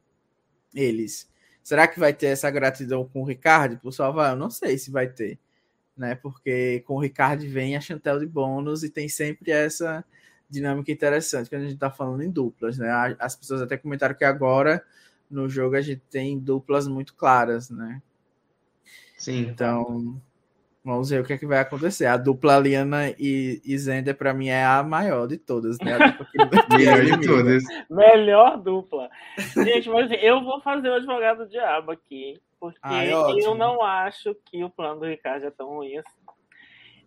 eles. Será que vai ter essa gratidão com o Ricardo por salvar? Eu não sei se vai ter, né? Porque com o Ricardo vem a Chantel de bônus e tem sempre essa dinâmica interessante quando a gente tá falando em duplas, né? As pessoas até comentaram que agora no jogo a gente tem duplas muito claras, né? Sim. Então, Vamos ver o que, é que vai acontecer. A dupla Liana e, e Zender, para mim, é a maior de todas, né? Melhor de todas. Melhor dupla. Gente, mas eu vou fazer o advogado diabo aqui, porque Ai, eu não acho que o plano do Ricardo é tão ruim assim.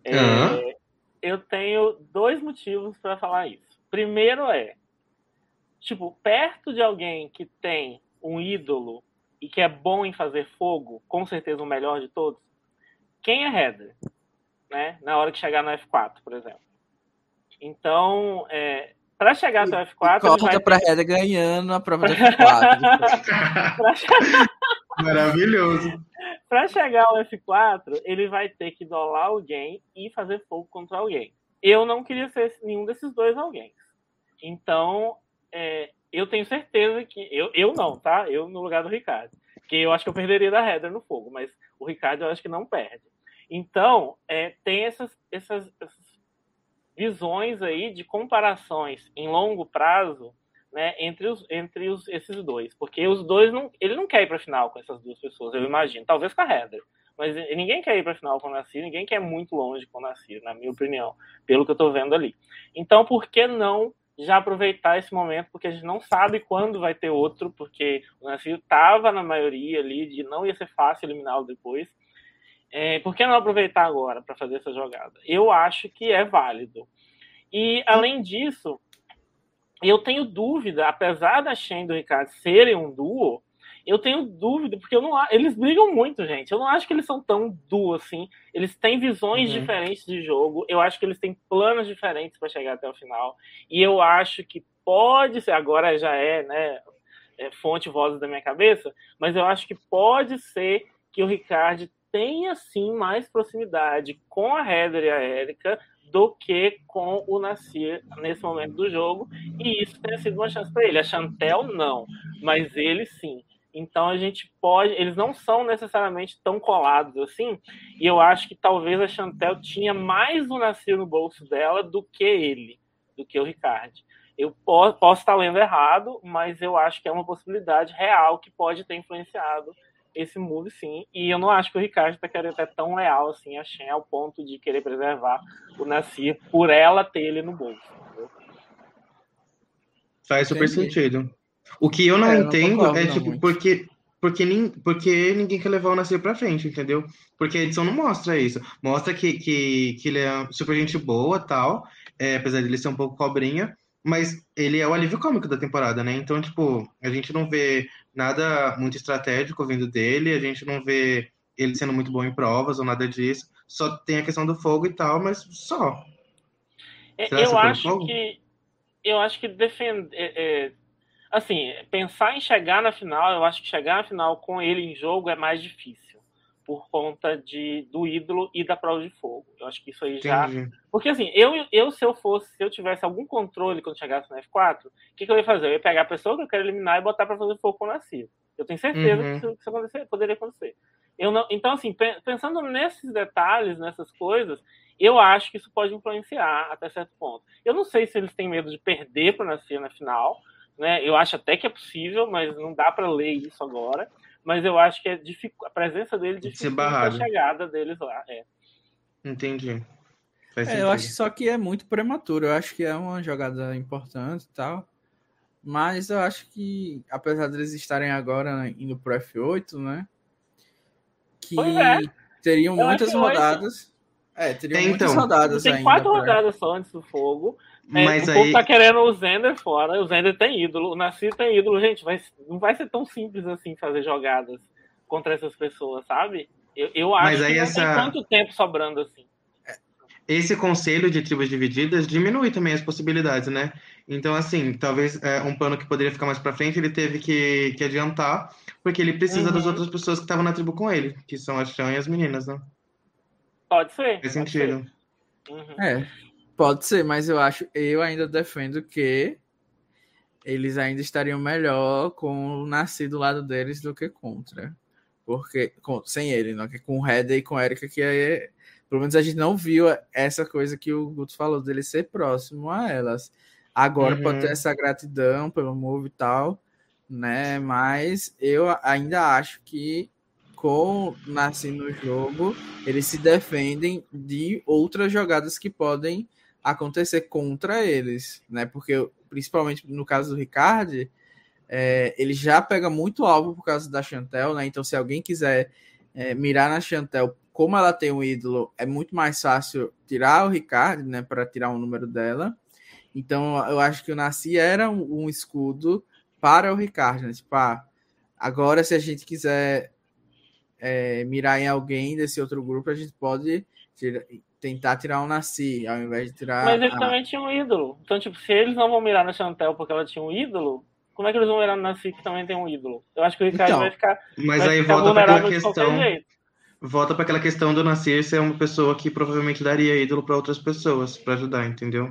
É, uhum. Eu tenho dois motivos para falar isso. Primeiro é, tipo, perto de alguém que tem um ídolo e que é bom em fazer fogo, com certeza o melhor de todos, quem é header, né? Na hora que chegar no F4, por exemplo. Então, é, para chegar até o F4. Corta para ter... header ganhando a prova do F4. Maravilhoso. Para chegar ao F4, ele vai ter que dolar alguém e fazer fogo contra alguém. Eu não queria ser nenhum desses dois alguém. Então, é, eu tenho certeza que. Eu, eu não, tá? Eu no lugar do Ricardo. Que eu acho que eu perderia da Heather no fogo, mas o Ricardo eu acho que não perde. Então, é, tem essas, essas, essas, visões aí de comparações em longo prazo né, entre, os, entre os, esses dois. Porque os dois, não, ele não quer ir para final com essas duas pessoas, eu imagino. Talvez com a Heather. Mas ninguém quer ir para final com o Nasir, ninguém quer muito longe com o Nasir, na minha opinião, pelo que eu estou vendo ali. Então, por que não já aproveitar esse momento? Porque a gente não sabe quando vai ter outro, porque o Nasir estava na maioria ali, de não ia ser fácil eliminá-lo depois. É, por que não aproveitar agora para fazer essa jogada? Eu acho que é válido. E, além disso, eu tenho dúvida, apesar da Shen e do Ricardo serem um duo, eu tenho dúvida, porque eu não, eles brigam muito, gente. Eu não acho que eles são tão duo assim. Eles têm visões uhum. diferentes de jogo. Eu acho que eles têm planos diferentes para chegar até o final. E eu acho que pode ser, agora já é, né, é fonte vozes da minha cabeça, mas eu acho que pode ser que o Ricardo tenha sim mais proximidade com a Heather e a Erika do que com o Nasir nesse momento do jogo, e isso tenha sido uma chance para ele. A Chantel não, mas ele sim. Então a gente pode, eles não são necessariamente tão colados assim, e eu acho que talvez a Chantel tinha mais o Nasir no bolso dela do que ele, do que o Ricardo. Eu posso, posso estar lendo errado, mas eu acho que é uma possibilidade real que pode ter influenciado esse move, sim. E eu não acho que o Ricardo está querendo ser tão leal assim a Shen ao ponto de querer preservar o Nasir por ela ter ele no bolso. Entendeu? Faz super Entendi. sentido. O que eu não é, entendo não é tipo, porque, porque, nin, porque ninguém quer levar o Nasir pra frente, entendeu? Porque a edição não mostra isso. Mostra que, que, que ele é super gente boa tal, é, apesar de ele ser um pouco cobrinha, mas ele é o alívio cômico da temporada, né? Então, tipo, a gente não vê nada muito estratégico vindo dele, a gente não vê ele sendo muito bom em provas ou nada disso. Só tem a questão do fogo e tal, mas só. É, eu acho que eu acho que defender é, é, assim, pensar em chegar na final, eu acho que chegar na final com ele em jogo é mais difícil por conta de, do ídolo e da prova de fogo. Eu acho que isso aí já. Entendi. Porque assim, eu, eu se eu fosse, se eu tivesse algum controle quando chegasse no F4, o que, que, eu ia fazer? Eu ia pegar a pessoa que eu quero eliminar e botar para fazer fogo com o Nascido. Eu tenho certeza uhum. que isso, acontecer, poderia acontecer. Eu não, então, assim, pensando nesses detalhes, nessas coisas, eu acho que isso pode influenciar até certo ponto. Eu não sei se eles têm medo de perder para o na final, né? Eu acho até que é possível, mas não dá para ler isso agora mas eu acho que é a presença dele dificulta a chegada deles lá. É. Entendi. É, eu acho só que é muito prematuro. Eu acho que é uma jogada importante e tal. Mas eu acho que, apesar deles estarem agora indo pro F8, né? Que é. teriam eu muitas rodadas. É, teriam é, muitas então, rodadas tem ainda. Tem quatro pra... rodadas só antes do fogo. É, Mas o aí... povo tá querendo o Zender fora. O Zender tem ídolo. O Nasir tem ídolo. Gente, vai, não vai ser tão simples assim fazer jogadas contra essas pessoas, sabe? Eu, eu acho que não essa... tem tanto tempo sobrando assim. Esse conselho de tribos divididas diminui também as possibilidades, né? Então, assim, talvez é, um plano que poderia ficar mais para frente, ele teve que, que adiantar, porque ele precisa uhum. das outras pessoas que estavam na tribo com ele, que são a Chan e as meninas, né? Pode ser. Faz sentido. Uhum. É. Pode ser, mas eu acho, eu ainda defendo que eles ainda estariam melhor com o Nasci do lado deles do que contra. Porque, com, sem ele, não, que com o Red e com o Erika, que é, pelo menos a gente não viu essa coisa que o Guto falou dele ser próximo a elas. Agora uhum. pode ter essa gratidão pelo move e tal, né? Mas eu ainda acho que com Nasci no jogo, eles se defendem de outras jogadas que podem acontecer contra eles, né? Porque principalmente no caso do Ricardo, é, ele já pega muito alvo por causa da Chantel, né? Então, se alguém quiser é, mirar na Chantel, como ela tem um ídolo, é muito mais fácil tirar o Ricardo, né? Para tirar o número dela. Então, eu acho que o Nasci era um, um escudo para o Ricardo, né? Tipo, ah, agora se a gente quiser é, mirar em alguém desse outro grupo, a gente pode tirar, tentar tirar o Nasci, ao invés de tirar. Mas ele a... também tinha um ídolo. Então, tipo, se eles não vão mirar na Chantel porque ela tinha um ídolo, como é que eles vão mirar no Nasci que também tem um ídolo? Eu acho que o Ricardo então, vai ficar. Mas vai aí ficar volta para aquela questão. Volta para aquela questão do Nascer ser uma pessoa que provavelmente daria ídolo para outras pessoas para ajudar, entendeu?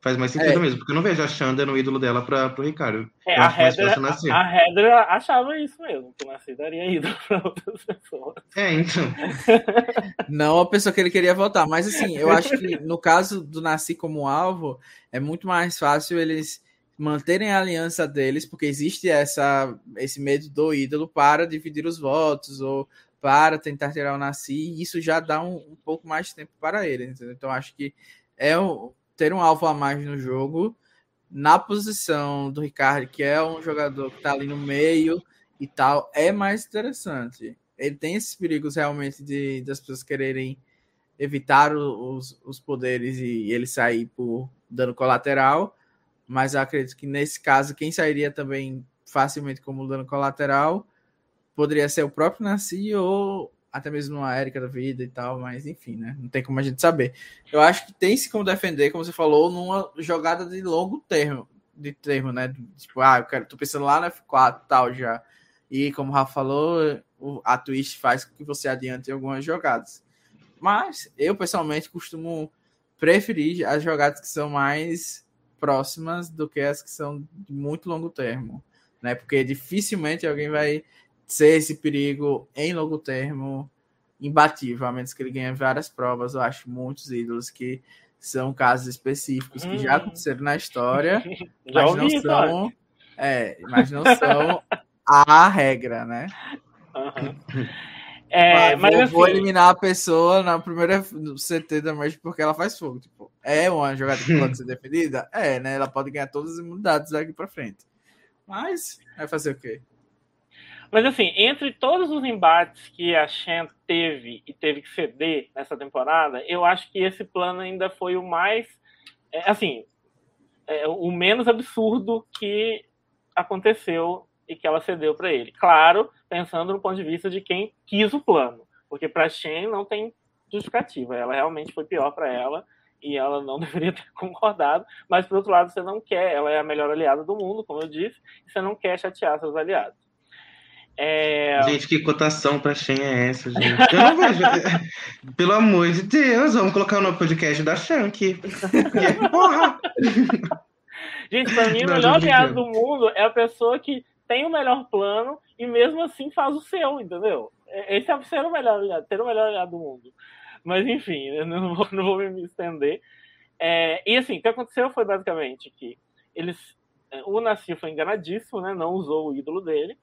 Faz mais sentido é. mesmo, porque eu não vejo a Xanda no ídolo dela para o Ricardo. É, a Heather, a, a Heather achava isso mesmo, que o Nasci daria ídolo para outras pessoas. É, então. não a pessoa que ele queria votar, mas assim, eu acho que no caso do Nasci como alvo, é muito mais fácil eles manterem a aliança deles, porque existe essa, esse medo do ídolo para dividir os votos ou para tentar tirar o Nasci, e isso já dá um, um pouco mais de tempo para ele. Entendeu? Então, acho que é um, ter um alvo a mais no jogo, na posição do Ricardo, que é um jogador que está ali no meio e tal, é mais interessante. Ele tem esses perigos realmente de das pessoas quererem evitar os, os poderes e ele sair por dano colateral, mas eu acredito que nesse caso, quem sairia também facilmente como dano colateral poderia ser o próprio Nasci ou até mesmo uma Erika da vida e tal, mas enfim, né? Não tem como a gente saber. Eu acho que tem se como defender, como você falou, numa jogada de longo termo, de termo, né? Tipo, ah, eu quero, tô pensando lá no F4 tal já. E como o Rafa falou, a Twitch faz com que você adiante algumas jogadas. Mas eu pessoalmente costumo preferir as jogadas que são mais próximas do que as que são de muito longo termo, né? Porque dificilmente alguém vai ser esse perigo em longo termo imbatível, a menos que ele ganhe várias provas. Eu acho muitos ídolos que são casos específicos que já hum. aconteceram na história, mas não são, é, mas não são a regra, né? Uhum. É, mas vou, assim... vou, eliminar a pessoa na primeira CT da Merge porque ela faz fogo. Tipo, é uma jogada que pode ser defendida? É, né? Ela pode ganhar todas as imunidades daqui para frente. Mas vai fazer o quê? Mas assim, entre todos os embates que a Shen teve e teve que ceder nessa temporada, eu acho que esse plano ainda foi o mais, é, assim, é, o menos absurdo que aconteceu e que ela cedeu para ele. Claro, pensando no ponto de vista de quem quis o plano, porque para Shen não tem justificativa. Ela realmente foi pior para ela e ela não deveria ter concordado. Mas por outro lado, você não quer. Ela é a melhor aliada do mundo, como eu disse, e você não quer chatear seus aliados. É... Gente, que cotação pra Shen é essa, gente? Eu não vejo. Pelo amor de Deus, vamos colocar no podcast da Shen aqui. Porra! Gente, pra mim, o melhor aliado do mundo é a pessoa que tem o melhor plano e mesmo assim faz o seu, entendeu? Esse é ser o melhor aliado, ter o melhor aliado do mundo. Mas enfim, eu não vou, não vou me estender. É, e assim, o que aconteceu foi basicamente que eles. O Nassi foi enganadíssimo, né? Não usou o ídolo dele.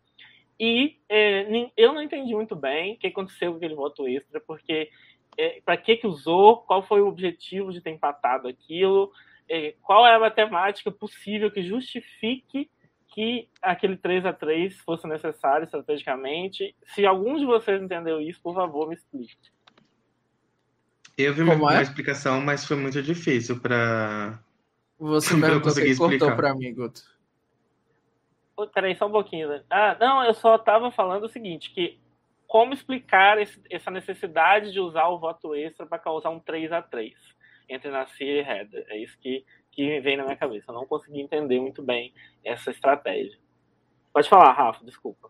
E é, eu não entendi muito bem o que aconteceu com aquele voto extra, porque é, para que, que usou, qual foi o objetivo de ter empatado aquilo, é, qual é a matemática possível que justifique que aquele 3 a 3 fosse necessário estrategicamente. Se algum de vocês entendeu isso, por favor, me explique. Eu vi uma, é? uma explicação, mas foi muito difícil para. Você perguntou que cortou para mim, Guto. Peraí, só um pouquinho. Né? Ah, não, eu só estava falando o seguinte, que como explicar esse, essa necessidade de usar o voto extra para causar um 3 a 3 entre Nasir e Heather. É isso que, que vem na minha cabeça. Eu não consegui entender muito bem essa estratégia. Pode falar, Rafa, desculpa.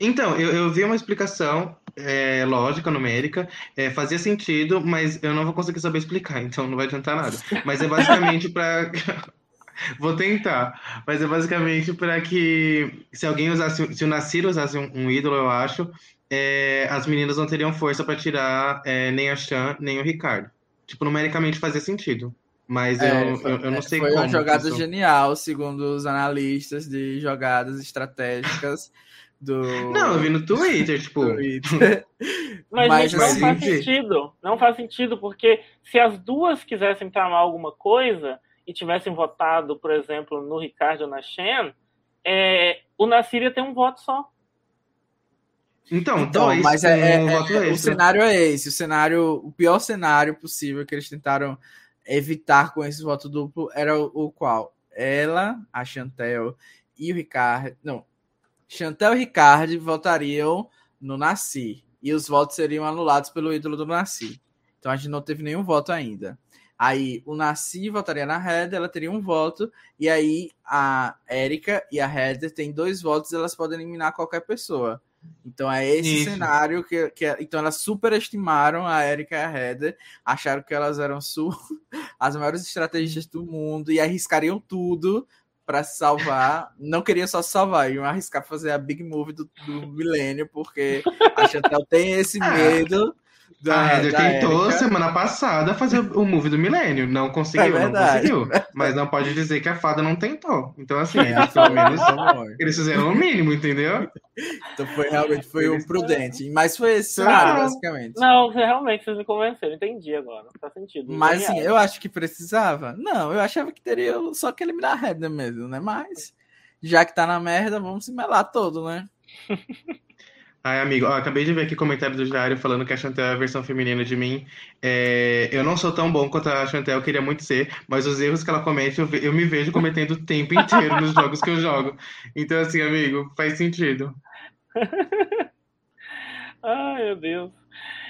Então, eu, eu vi uma explicação é, lógica, numérica, é, fazia sentido, mas eu não vou conseguir saber explicar, então não vai adiantar nada. Mas é basicamente para Vou tentar. Mas é basicamente para que se alguém usasse, se o Nasir usasse um, um ídolo, eu acho, é, as meninas não teriam força para tirar é, nem a Chan, nem o Ricardo. Tipo, numericamente fazia sentido. Mas é, eu, foi, eu, eu, não sei foi como. Foi uma jogada isso... genial, segundo os analistas de jogadas estratégicas do. Não, eu vi no Twitter, tipo. Twitter. Mas, Mas gente, assim... não faz sentido. Não faz sentido, porque se as duas quisessem tramar alguma coisa, e tivessem votado, por exemplo, no Ricardo ou na Shen, é, o Nassir ia ter um voto só. Então, então dois, mas é, é, um é, o cenário é esse, o cenário, o pior cenário possível que eles tentaram evitar com esse voto duplo era o, o qual? Ela, a Chantel e o Ricardo, não, Chantel e Ricardo votariam no Nasci e os votos seriam anulados pelo ídolo do Nasci. Então a gente não teve nenhum voto ainda. Aí o Nasci votaria na Heather, ela teria um voto, e aí a Érica e a Heather têm dois votos, elas podem eliminar qualquer pessoa. Então é esse Isso. cenário que, que então elas superestimaram a Erika e a Heather, acharam que elas eram as maiores estrategistas do mundo e arriscariam tudo para se salvar. Não queriam só se salvar, iam arriscar fazer a big move do, do milênio, porque a Chantal tem esse medo Da, a Heather tentou Erika. semana passada fazer o move do milênio. Não conseguiu, é não conseguiu. Mas não pode dizer que a fada não tentou. Então, assim, é, pelo menos eles fizeram o mínimo, entendeu? Então foi realmente foi o prudente. Mas foi esse cenário, basicamente. Não, realmente vocês me convenceram, entendi agora. Faz sentido. Mas sim, eu acho que precisava. Não, eu achava que teria só que eliminar a Heather mesmo, né? Mas, já que tá na merda, vamos se melar todo, né? Ai, amigo, ó, acabei de ver aqui comentário do Jário falando que a Chantel é a versão feminina de mim. É, eu não sou tão bom quanto a Chantel, queria muito ser, mas os erros que ela comete, eu, eu me vejo cometendo o tempo inteiro nos jogos que eu jogo. Então, assim, amigo, faz sentido. Ai, meu Deus.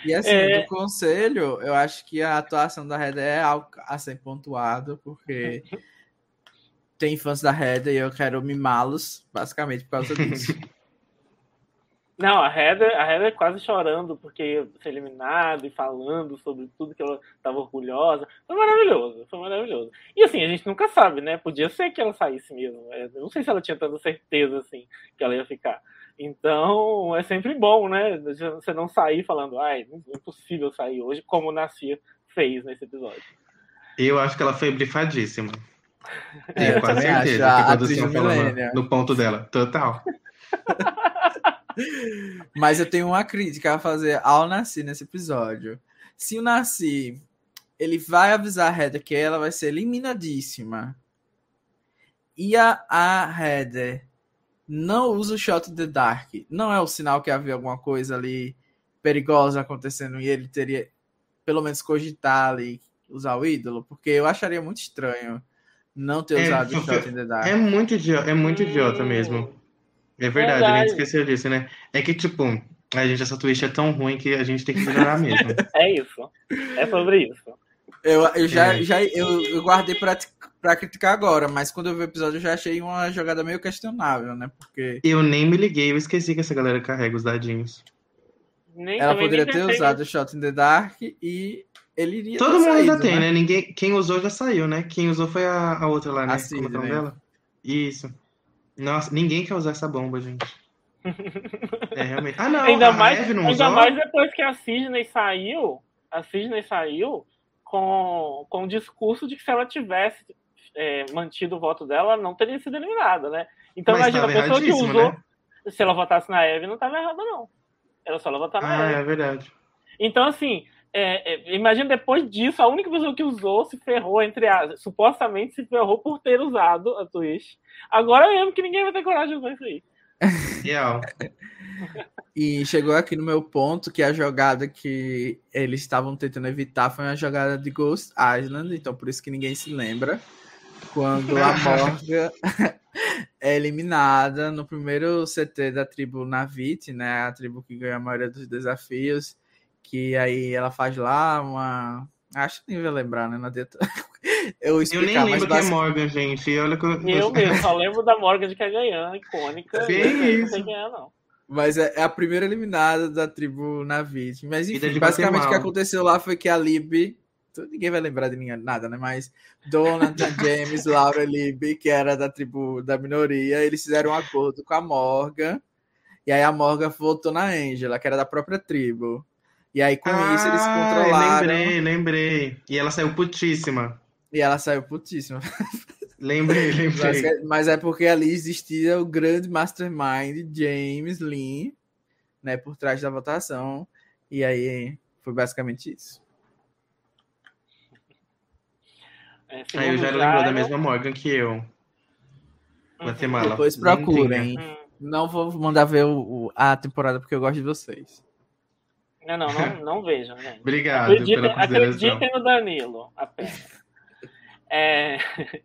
E assim, é... do conselho, eu acho que a atuação da Red é algo a ser pontuado, porque tem fãs da Red e eu quero mimá-los, basicamente, por causa disso. Não, a Heather, a Heather quase chorando porque ser eliminada e falando sobre tudo que ela estava orgulhosa. Foi maravilhoso, foi maravilhoso. E assim, a gente nunca sabe, né? Podia ser que ela saísse mesmo. É, eu não sei se ela tinha tanta certeza assim que ela ia ficar. Então, é sempre bom, né? Você não sair falando, ai, é impossível sair hoje, como o Nascia fez nesse episódio. Eu acho que ela foi brifadíssima. É, com certeza. Acho, a produção falando no ponto dela. Total. Mas eu tenho uma crítica a fazer ao Nasci nesse episódio. Se o Nasci ele vai avisar a Heather que ela vai ser eliminadíssima e a, a Heather não usa o shot in the dark, não é o sinal que havia alguma coisa ali perigosa acontecendo e ele teria pelo menos cogitar ali usar o ídolo, porque eu acharia muito estranho não ter é, usado o shot in the dark. É muito idiota, é muito idiota mesmo. É verdade, verdade. a gente esqueceu disso, né? É que, tipo, a gente, essa twist é tão ruim que a gente tem que melhorar mesmo. é isso. É sobre isso. Eu, eu já, é. já eu, eu guardei pra, pra criticar agora, mas quando eu vi o episódio eu já achei uma jogada meio questionável, né? Porque. Eu nem me liguei, eu esqueci que essa galera carrega os dadinhos. Nem, Ela poderia ter usado o Shot in the Dark e ele iria Todo mundo saído, ainda tem, né? né? Ninguém, quem usou já saiu, né? Quem usou foi a, a outra lá, né? A Cid, Como é né? dela? Isso. Nossa, ninguém quer usar essa bomba, gente. É, realmente. Ah, não, ainda mais, ainda usou? mais depois que a Sidney saiu, a Sidney saiu com, com o discurso de que se ela tivesse é, mantido o voto dela, ela não teria sido eliminada, né? Então Mas imagina, a pessoa que usou, né? se ela votasse na Eve, não estava errada, não. Era só ela votar na ah, Eve. é verdade. Então, assim, é, é, imagina depois disso, a única pessoa que usou se ferrou, entre as. Supostamente se ferrou por ter usado a Twitch. Agora mesmo que ninguém vai ter coragem de usar isso aí. Real. e chegou aqui no meu ponto que a jogada que eles estavam tentando evitar foi uma jogada de Ghost Island, então por isso que ninguém se lembra. Quando a Morga é eliminada no primeiro CT da tribo Navit, né? A tribo que ganha a maioria dos desafios que aí ela faz lá uma. Acho que nem vai lembrar, né? Não adianta. Eu, explicar, eu nem lembro mas que é Morgan, gente. Olha que eu... eu mesmo, só lembro da Morgan de Cagayan, icônica. Sim, isso. Não não. Mas é, é, a primeira eliminada da tribo Navit. Mas enfim, basicamente o que aconteceu lá foi que a Lib. Ninguém vai lembrar de nada, né? Mas Donatan James, Laura Lib, que era da tribo da minoria, eles fizeram um acordo com a Morgan. E aí a Morgan votou na Angela, que era da própria tribo. E aí, com ah, isso, eles controlaram. Lembrei, lembrei. E ela saiu putíssima. E ela saiu putíssima. Lembrei, lembrei. Mas é, mas é porque ali existia o grande mastermind James Lin, né, por trás da votação. E aí foi basicamente isso. É, aí eu já lembrou da mesma Morgan que eu. Guatemala. Depois procurem. Não vou mandar ver o, a temporada porque eu gosto de vocês. Não, não, não, não vejam, gente. Obrigado acreditem, acreditem no Danilo, apenas. É...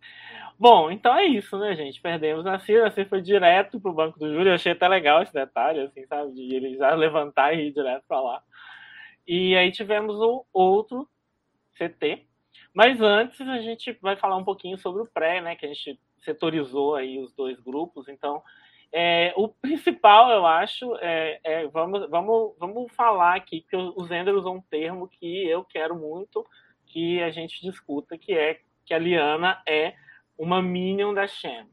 Bom, então é isso, né, gente? Perdemos a Cira, a Cira foi direto pro banco do Júlio. Eu achei até legal esse detalhe, assim, sabe? De ele já levantar e ir direto para lá. E aí tivemos o outro CT. Mas antes a gente vai falar um pouquinho sobre o pré, né? Que a gente setorizou aí os dois grupos. Então, é, o principal, eu acho, é, é, vamos, vamos, vamos falar aqui que o Zender usou um termo que eu quero muito que a gente discuta, que é que a Liana é uma minion da Shen.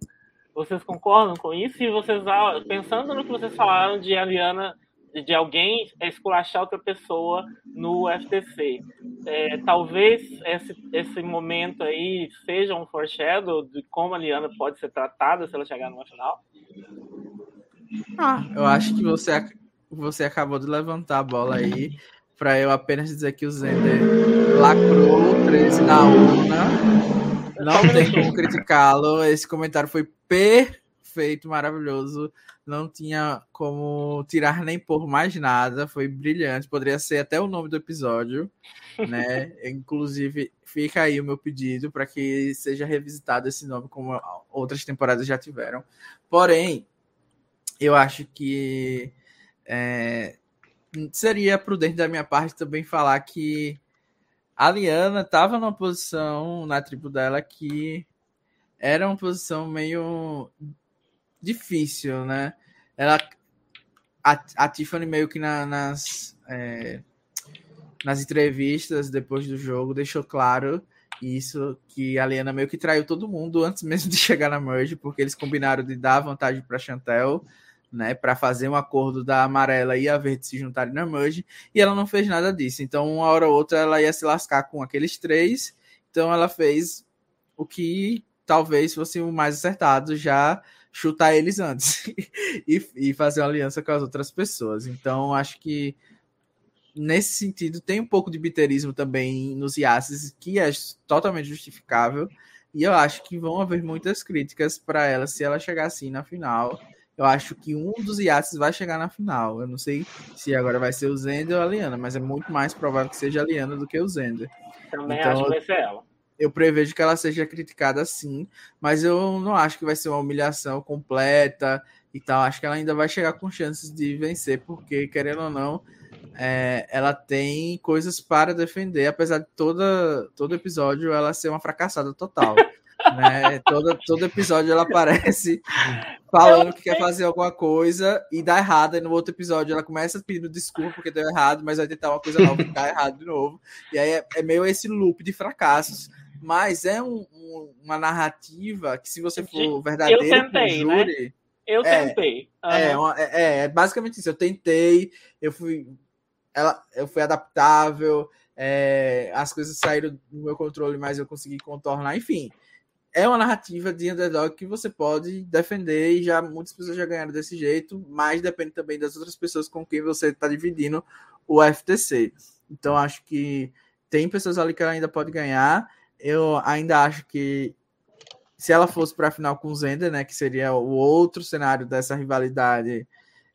Vocês concordam com isso? E vocês, ah, pensando no que vocês falaram de a Liana de alguém esculachar outra pessoa no FTC. É, talvez esse, esse momento aí seja um foreshadow de como a Liana pode ser tratada se ela chegar no final? Ah, eu acho que você, você acabou de levantar a bola aí para eu apenas dizer que o Zender lacrou 13 na urna. Não tem como criticá-lo. Esse comentário foi perfeito, maravilhoso não tinha como tirar nem por mais nada, foi brilhante, poderia ser até o nome do episódio, né? Inclusive, fica aí o meu pedido para que seja revisitado esse nome como outras temporadas já tiveram. Porém, eu acho que é, seria prudente da minha parte também falar que a Liana estava numa posição na tribo dela que era uma posição meio difícil, né? Ela, a, a Tiffany meio que na, nas, é, nas entrevistas depois do jogo deixou claro isso, que a Liana meio que traiu todo mundo antes mesmo de chegar na merge, porque eles combinaram de dar vantagem para Chantel, né, para fazer um acordo da amarela e a verde se juntarem na merge, e ela não fez nada disso. Então, uma hora ou outra ela ia se lascar com aqueles três. Então, ela fez o que talvez fosse o mais acertado, já chutar eles antes e, e, fazer uma aliança com as outras pessoas. Então, acho que nesse sentido tem um pouco de biterismo também nos Yasis, que é totalmente justificável. E eu acho que vão haver muitas críticas para ela se ela chegar assim na final. Eu acho que um dos Yasis vai chegar na final. Eu não sei se agora vai ser o Zender ou a Liana, mas é muito mais provável que seja a Liana do que o Zender. Também então, acho que vai ser ela eu prevejo que ela seja criticada sim, mas eu não acho que vai ser uma humilhação completa e tal. Acho que ela ainda vai chegar com chances de vencer, porque, querendo ou não, é, ela tem coisas para defender, apesar de toda, todo episódio ela ser uma fracassada total. né? todo, todo episódio ela aparece falando que quer fazer alguma coisa e dá errado, e no outro episódio ela começa pedindo desculpa porque deu errado, mas vai tentar uma coisa nova e dá errado de novo. E aí é, é meio esse loop de fracassos mas é um, um, uma narrativa que, se você for verdadeiro eu tentei, com o júri. Né? Eu é, tentei. Uhum. É, é, é, basicamente isso. Eu tentei, eu fui. Ela, eu fui adaptável, é, as coisas saíram do meu controle, mas eu consegui contornar, enfim. É uma narrativa de underdog que você pode defender e já muitas pessoas já ganharam desse jeito, mas depende também das outras pessoas com quem você está dividindo o FTC. Então acho que tem pessoas ali que ela ainda pode ganhar eu ainda acho que se ela fosse para a final com o Zender, né, que seria o outro cenário dessa rivalidade,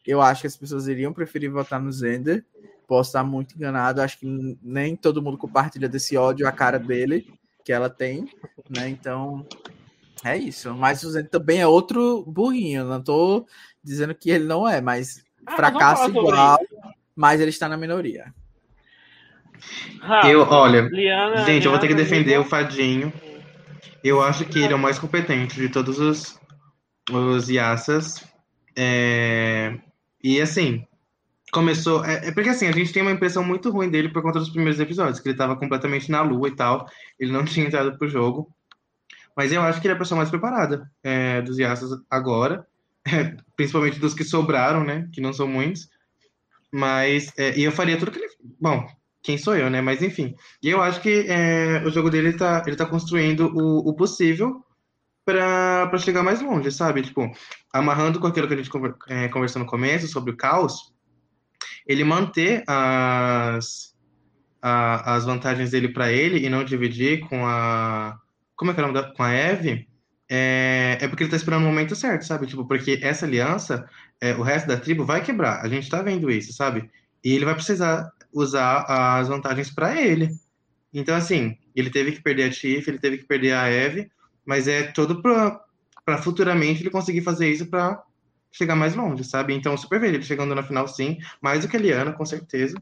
eu acho que as pessoas iriam preferir votar no Zender. Posso estar muito enganado, acho que nem todo mundo compartilha desse ódio à cara dele que ela tem, né? Então, é isso. Mas o Zender também é outro burrinho, não estou dizendo que ele não é, mas ah, fracasso igual, mas ele está na minoria eu, olha, Liana, gente, eu vou ter que defender o Fadinho. Eu acho que ele é o mais competente de todos os, os Yassas. É, e assim, começou. É, é, porque assim, a gente tem uma impressão muito ruim dele por conta dos primeiros episódios, que ele estava completamente na lua e tal. Ele não tinha entrado pro jogo. Mas eu acho que ele é a pessoa mais preparada é, dos Yassas agora. É, principalmente dos que sobraram, né? Que não são muitos. Mas. É, e eu faria tudo que ele. Bom, quem sou eu, né? Mas enfim. E eu acho que é, o jogo dele tá, ele tá construindo o, o possível para chegar mais longe, sabe? Tipo, amarrando com aquilo que a gente é, conversou no começo sobre o caos, ele manter as, a, as vantagens dele para ele e não dividir com a. Como é que é o nome da, Com a Eve, é, é porque ele tá esperando o momento certo, sabe? Tipo, porque essa aliança, é, o resto da tribo vai quebrar. A gente tá vendo isso, sabe? E ele vai precisar usar as vantagens para ele. Então, assim, ele teve que perder a Tiff, ele teve que perder a Eve, mas é todo para futuramente ele conseguir fazer isso para chegar mais longe, sabe? Então, super vejo ele chegando na final, sim, mais do que a Liana, com certeza.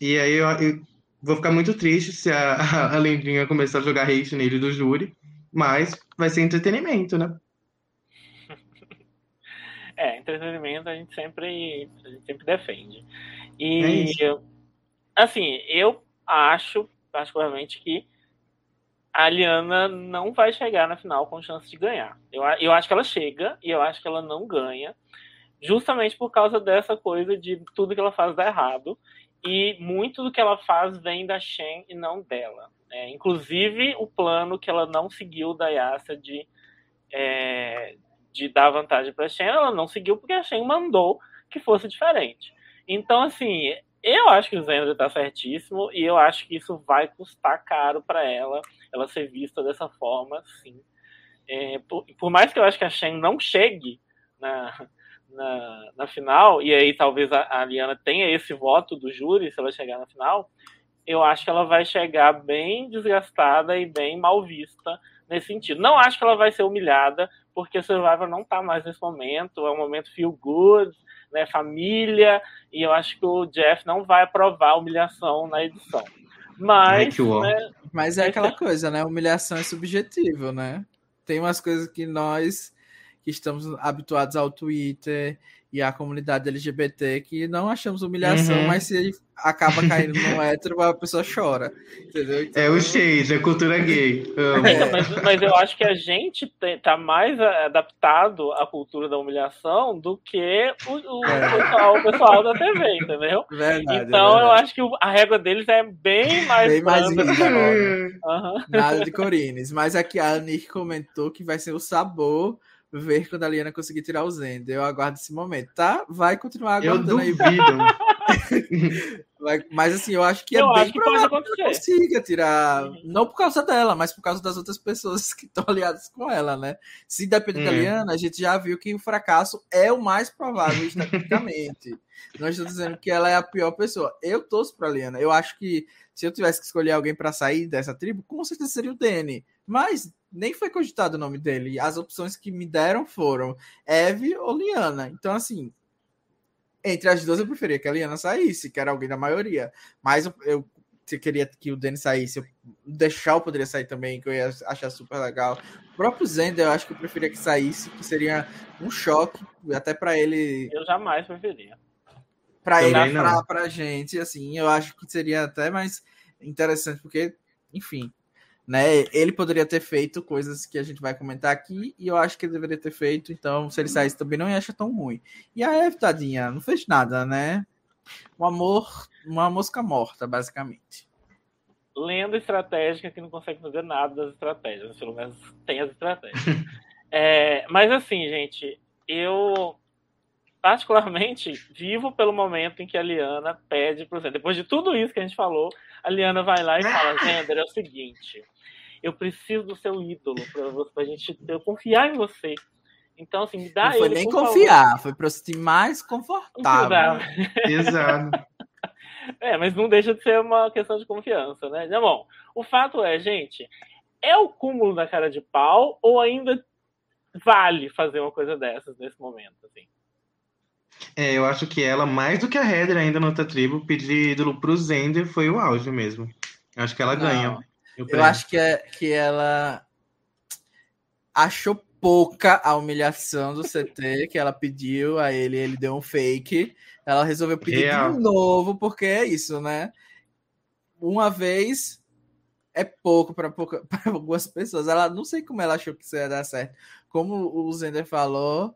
E aí eu, eu vou ficar muito triste se a, a Lendinha começar a jogar hate nele do júri, mas vai ser entretenimento, né? É, entretenimento a gente sempre, a gente sempre defende. E é assim, eu acho particularmente que a Aliana não vai chegar na final com chance de ganhar. Eu, eu acho que ela chega e eu acho que ela não ganha. justamente por causa dessa coisa de tudo que ela faz dá errado. E muito do que ela faz vem da Shen e não dela. É, inclusive o plano que ela não seguiu da Yasa de, é, de dar vantagem para a Shen, ela não seguiu porque a Shen mandou que fosse diferente. Então, assim, eu acho que o Zendra está certíssimo e eu acho que isso vai custar caro para ela, ela ser vista dessa forma, sim. É, por, por, mais que eu acho que a Shen não chegue na, na, na final, e aí talvez a, a Liana tenha esse voto do júri se ela chegar na final, eu acho que ela vai chegar bem desgastada e bem mal vista nesse sentido. Não acho que ela vai ser humilhada, porque Survivor não está mais nesse momento, é um momento feel good, né, família, e eu acho que o Jeff não vai aprovar a humilhação na edição. Mas, né, Mas é aquela coisa, né? Humilhação é subjetivo, né? Tem umas coisas que nós que estamos habituados ao Twitter e à comunidade LGBT que não achamos humilhação, uhum. mas se acaba caindo no hétero, a pessoa chora. Entendeu? Então, é o shade, a cultura gay. É, mas, mas, eu acho que a gente tá mais adaptado à cultura da humilhação do que o, o, é. pessoal, o pessoal, da TV, entendeu? Verdade, então eu acho que a régua deles é bem mais. Bem mais uhum. Nada de Corines. Mas aqui a Nick comentou que vai ser o sabor ver quando a Liana conseguir tirar o Zender. Eu aguardo esse momento, tá? Vai continuar aguardando. Vai, mas assim, eu acho que é eu bem que provável que ela consiga tirar. Não por causa dela, mas por causa das outras pessoas que estão aliadas com ela, né? Se depender hum. da Liana, a gente já viu que o fracasso é o mais provável estatisticamente. Não estou dizendo que ela é a pior pessoa. Eu torço pra Liana. Eu acho que se eu tivesse que escolher alguém para sair dessa tribo, com certeza seria o Danny. Mas nem foi cogitado o nome dele. As opções que me deram foram Eve ou Liana. Então, assim, entre as duas eu preferia que a Liana saísse, que era alguém da maioria. Mas eu, eu queria que o Danny saísse, eu, deixar eu poderia sair também, que eu ia achar super legal. O próprio Zender, eu acho que eu preferia que saísse, que seria um choque, até para ele. Eu jamais preferia. Para ele, pra, pra gente, assim, eu acho que seria até mais interessante, porque, enfim, né? Ele poderia ter feito coisas que a gente vai comentar aqui e eu acho que ele deveria ter feito, então se ele saísse também não ia achar tão ruim. E a Eve, tadinha, não fez nada, né? Um amor, uma mosca morta, basicamente. Lenda estratégica que não consegue fazer nada das estratégias, pelo menos tem as estratégias. é, mas assim, gente, eu particularmente vivo pelo momento em que a Liana pede para você. Depois de tudo isso que a gente falou, a Liana vai lá e fala: Zender, é o seguinte, eu preciso do seu ídolo para a gente eu confiar em você. Então, assim, me dá Não foi ele, nem confiar, favor. foi para se sentir mais confortável. Exato. É, mas não deixa de ser uma questão de confiança, né? Então, bom, o fato é, gente, é o cúmulo da cara de pau ou ainda vale fazer uma coisa dessas nesse momento, assim? É, eu acho que ela, mais do que a Heather ainda na outra tribo, pedir ídolo pro Zender foi o auge mesmo. Eu acho que ela Não. ganha. Eu acho que, é, que ela achou pouca a humilhação do CT que ela pediu a ele, ele deu um fake. Ela resolveu pedir Real. de novo, porque é isso, né? Uma vez é pouco para algumas pessoas. Ela não sei como ela achou que isso ia dar certo. Como o Zender falou,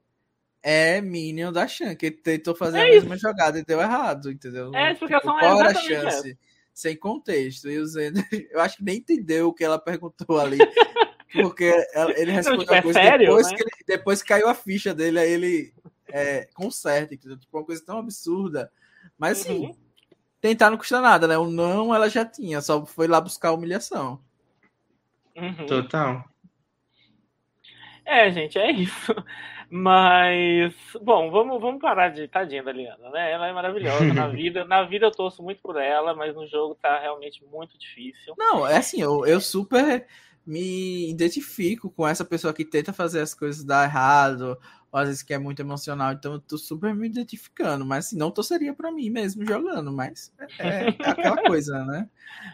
é Minion da Shan, que tentou fazer é a mesma jogada e deu errado, entendeu? É, explicação tipo, é a chance? Essa sem contexto. E o Zender, eu acho que nem entendeu o que ela perguntou ali. Porque ele respondeu tipo, é sério, depois, né? que ele, depois caiu a ficha dele, aí ele é, conserta, entendeu? Tipo, uma coisa tão absurda. Mas assim, uhum. tentar não custa nada, né? O não ela já tinha, só foi lá buscar a humilhação. Uhum. Total. É, gente, é isso. Mas, bom, vamos, vamos parar de tadinha da Liana, né? Ela é maravilhosa na vida. Na vida eu torço muito por ela, mas no jogo tá realmente muito difícil. Não, é assim, eu, eu super me identifico com essa pessoa que tenta fazer as coisas dar errado, ou às vezes que é muito emocional, então eu tô super me identificando, mas assim, não torceria para mim mesmo jogando, mas é, é, aquela coisa, né?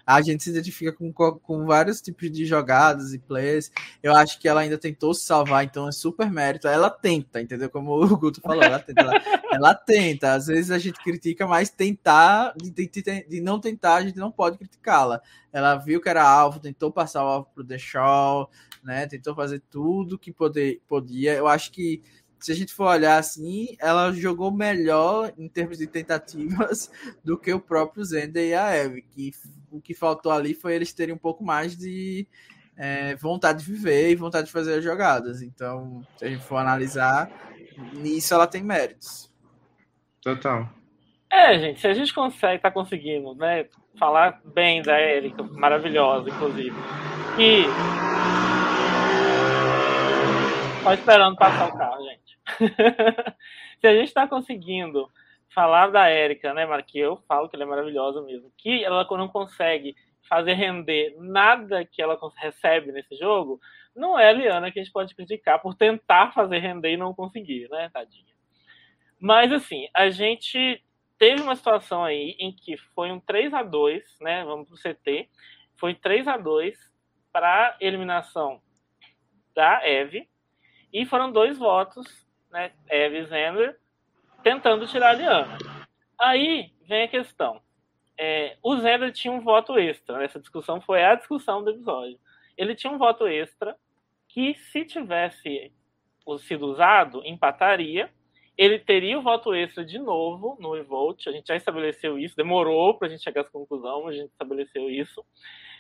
A gente se identifica com, com vários tipos de jogadas e plays. Eu acho que ela ainda tentou se salvar, então é super mérito. Ela tenta, entendeu? Como o Guto falou, ela tenta. Ela, ela tenta. Às vezes a gente critica, mas tentar, de, de, de não tentar, a gente não pode criticá-la. Ela viu que era alvo, tentou passar o alvo pro The Shaw, né? Tentou fazer tudo que poder, podia. Eu acho que se a gente for olhar assim, ela jogou melhor em termos de tentativas do que o próprio Zender e a Eve, que o que faltou ali foi eles terem um pouco mais de é, vontade de viver e vontade de fazer as jogadas. Então, se a gente for analisar, nisso ela tem méritos. Total. É, gente, se a gente consegue, tá conseguindo, né, falar bem da Erika, maravilhosa, inclusive, e só esperando passar o carro, gente. se a gente está conseguindo falar da Érica, né, Marque? Eu falo que ela é maravilhosa mesmo. Que ela não consegue fazer render nada que ela recebe nesse jogo, não é a Liana que a gente pode criticar por tentar fazer render e não conseguir, né, tadinha. Mas assim, a gente teve uma situação aí em que foi um 3 a 2 né? Vamos pro CT. Foi 3 a 2 para eliminação da Eve. E foram dois votos, né? Eve e Zender, tentando tirar a Liana. Aí vem a questão. É, o Zender tinha um voto extra. Né? Essa discussão foi a discussão do episódio. Ele tinha um voto extra que, se tivesse sido usado, empataria. Ele teria o voto extra de novo no revolt. A gente já estabeleceu isso. Demorou para a gente chegar a essa conclusão, mas a gente estabeleceu isso.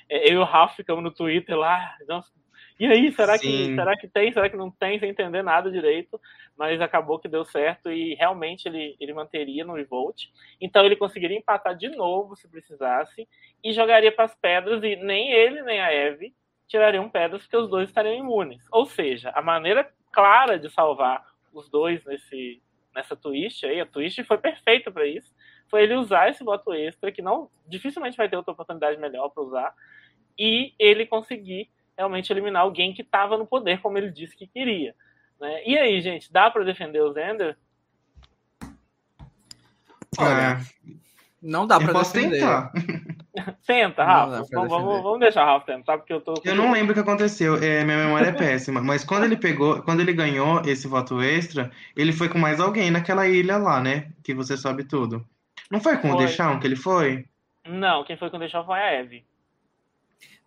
É, eu e o Ralph ficamos no Twitter lá. Nossa, e aí, será que, será que tem, será que não tem, sem entender nada direito? Mas acabou que deu certo e realmente ele, ele manteria no revolt. Então ele conseguiria empatar de novo se precisasse e jogaria para as pedras e nem ele nem a Eve tirariam pedras porque os dois estariam imunes. Ou seja, a maneira clara de salvar os dois nesse, nessa twist aí, a twist foi perfeita para isso, foi ele usar esse voto extra que não dificilmente vai ter outra oportunidade melhor para usar e ele conseguir realmente eliminar alguém que estava no poder, como ele disse que queria. Né? E aí, gente, dá para defender o Zender? Olha, é. não dá para defender. Tentar. Tenta, Rafa. Vamos, vamos, vamos, deixar o Rafa tentar, porque eu tô. Eu não lembro o que aconteceu, é, minha memória é péssima. Mas quando ele pegou, quando ele ganhou esse voto extra, ele foi com mais alguém naquela ilha lá, né? Que você sabe tudo. Não foi com foi. o Deixão que ele foi? Não, quem foi com o Deixão foi a Eve.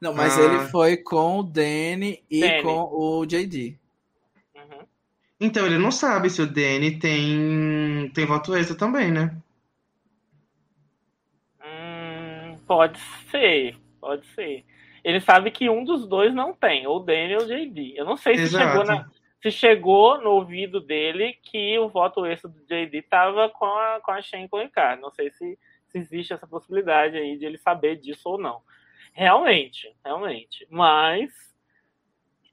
Não, mas ah. ele foi com o Danny e Danny. com o JD. Uhum. Então ele não sabe se o Danny tem, tem voto extra também, né? Hum, pode ser, pode ser. Ele sabe que um dos dois não tem, ou o Danny ou o JD. Eu não sei se chegou, na, se chegou no ouvido dele que o voto extra do JD estava com a, com a Shen com o Ricardo. Não sei se, se existe essa possibilidade aí de ele saber disso ou não. Realmente, realmente. Mas.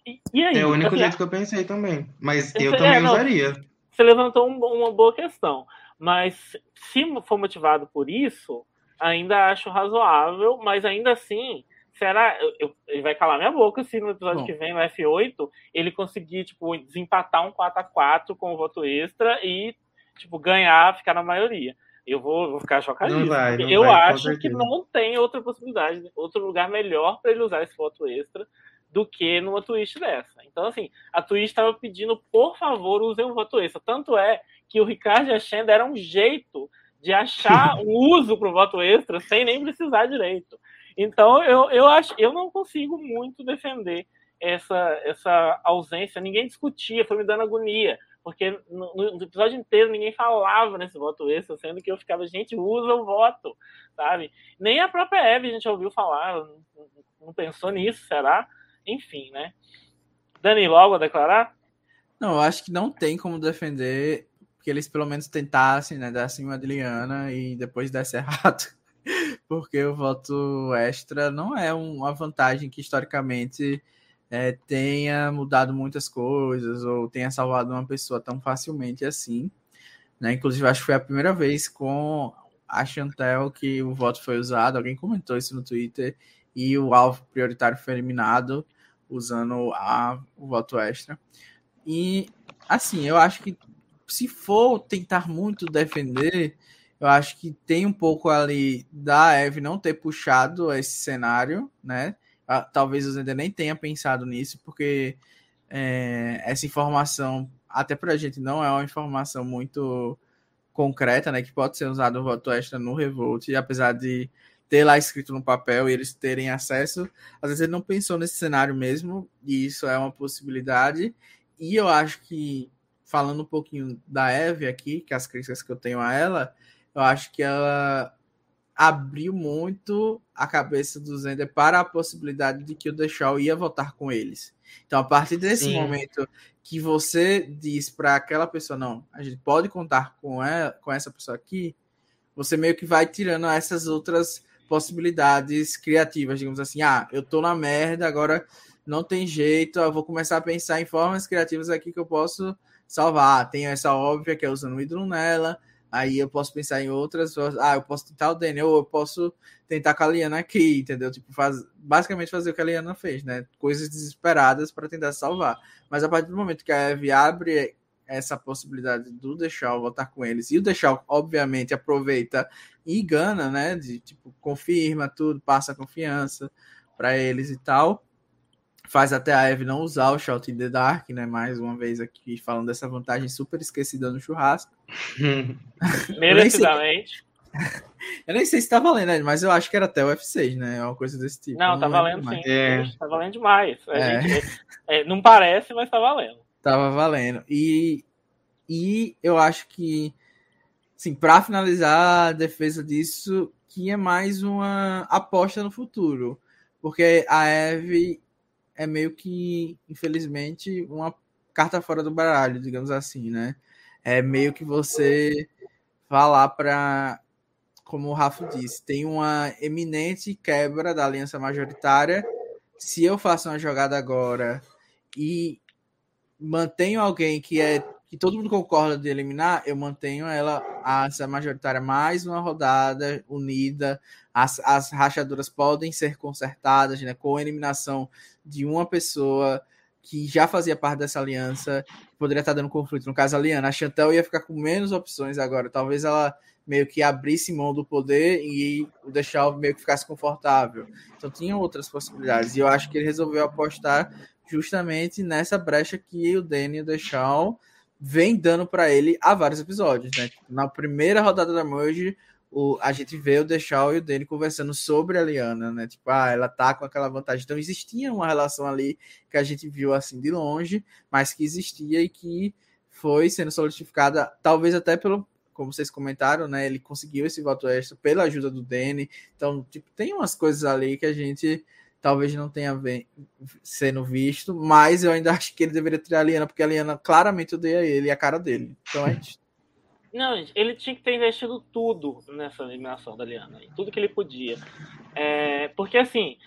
E, e aí? É o único assim, jeito que eu pensei também. Mas eu também é, não, usaria. Você levantou um, uma boa questão. Mas se for motivado por isso, ainda acho razoável, mas ainda assim, será. Eu, ele vai calar minha boca se no episódio Bom. que vem, no F8, ele conseguir, tipo, desempatar um 4x4 com o voto extra e, tipo, ganhar, ficar na maioria eu vou, vou ficar chocadíssimo. Não vai, não eu vai, acho que não tem outra possibilidade, outro lugar melhor para ele usar esse voto extra do que numa twist dessa. Então, assim, a twist estava pedindo, por favor, use um voto extra. Tanto é que o Ricardo e a Shen deram um jeito de achar um uso para o voto extra sem nem precisar direito. Então, eu, eu acho, eu não consigo muito defender essa, essa ausência. Ninguém discutia, foi me dando agonia porque no, no, episódio inteiro ninguém falava nesse voto extra, sendo que eu ficava, gente, usa o voto, sabe? Nem a própria Eve a gente ouviu falar, não, não pensou nisso, será? Enfim, né? Dani, logo a declarar? Não, eu acho que não tem como defender que eles pelo menos tentassem, né, dar acima de Liana e depois desse errado. Porque o voto extra não é uma vantagem que historicamente é, tenha mudado muitas coisas ou tenha salvado uma pessoa tão facilmente assim. Né? Inclusive, acho que foi a primeira vez com a Chantel que o voto foi usado. Alguém comentou isso no Twitter e o alvo prioritário foi eliminado usando a, o voto extra. E assim, eu acho que se for tentar muito defender, eu acho que tem um pouco ali da Eve não ter puxado esse cenário, né? Ah, talvez eu ainda nem tenha pensado nisso, porque é, essa informação, até para a gente, não é uma informação muito concreta, né? Que pode ser usado o voto extra no Revolt, e apesar de ter lá escrito no papel e eles terem acesso, às vezes ele não pensou nesse cenário mesmo, e isso é uma possibilidade. E eu acho que falando um pouquinho da Eve aqui, que é as críticas que eu tenho a ela, eu acho que ela abriu muito a cabeça do Zender para a possibilidade de que o Deixal ia votar com eles. Então, a partir desse Sim. momento que você diz para aquela pessoa, não, a gente pode contar com, ela, com essa pessoa aqui, você meio que vai tirando essas outras possibilidades criativas, digamos assim, ah, eu tô na merda, agora não tem jeito, eu vou começar a pensar em formas criativas aqui que eu posso salvar. Tem essa óbvia que é usando o ídolo nela, Aí eu posso pensar em outras. Ah, eu posso tentar o Daniel, ou eu posso tentar com a Liana aqui, entendeu? Tipo, faz, basicamente fazer o que a Liana fez, né? Coisas desesperadas para tentar salvar. Mas a partir do momento que a Eve abre essa possibilidade do Deixal voltar com eles, e o Deixal, obviamente, aproveita e gana, né? De tipo, confirma tudo, passa confiança para eles e tal faz até a Eve não usar o Shout in the Dark, né? Mais uma vez aqui falando dessa vantagem super esquecida no churrasco. Merecidamente. Eu nem sei se tá valendo, né? mas eu acho que era até o F6, né? Uma coisa desse tipo. Não, não tá valendo sim. É. Tá valendo demais. É. Gente, é, não parece, mas tá valendo. Tava valendo. E, e eu acho que, assim, para finalizar a defesa disso, que é mais uma aposta no futuro. Porque a Eve é meio que, infelizmente, uma carta fora do baralho, digamos assim, né? É meio que você falar para, como o Rafa disse, tem uma eminente quebra da aliança majoritária. Se eu faço uma jogada agora e mantenho alguém que é que todo mundo concorda de eliminar, eu mantenho ela, essa majoritária, mais uma rodada unida. As, as rachaduras podem ser consertadas, né? Com a eliminação de uma pessoa que já fazia parte dessa aliança, poderia estar dando conflito. No caso, a Liana, a Chantel ia ficar com menos opções agora. Talvez ela meio que abrisse mão do poder e o deixar meio que ficasse confortável. Então tinha outras possibilidades. E eu acho que ele resolveu apostar justamente nessa brecha que o Danny o Deixal vem dando para ele há vários episódios, né? Na primeira rodada da Merge, o, a gente vê o Deixal e o Danny conversando sobre a Liana, né? Tipo, ah, ela tá com aquela vantagem. Então existia uma relação ali que a gente viu assim de longe, mas que existia e que foi sendo solidificada, talvez até pelo, como vocês comentaram, né? Ele conseguiu esse voto extra pela ajuda do Danny. Então, tipo, tem umas coisas ali que a gente talvez não tenha sendo visto, mas eu ainda acho que ele deveria tirar a Liana, porque a Liana claramente odeia ele e a cara dele. Então é isso. Não, ele tinha que ter investido tudo nessa eliminação da Liana, tudo que ele podia. É, porque assim,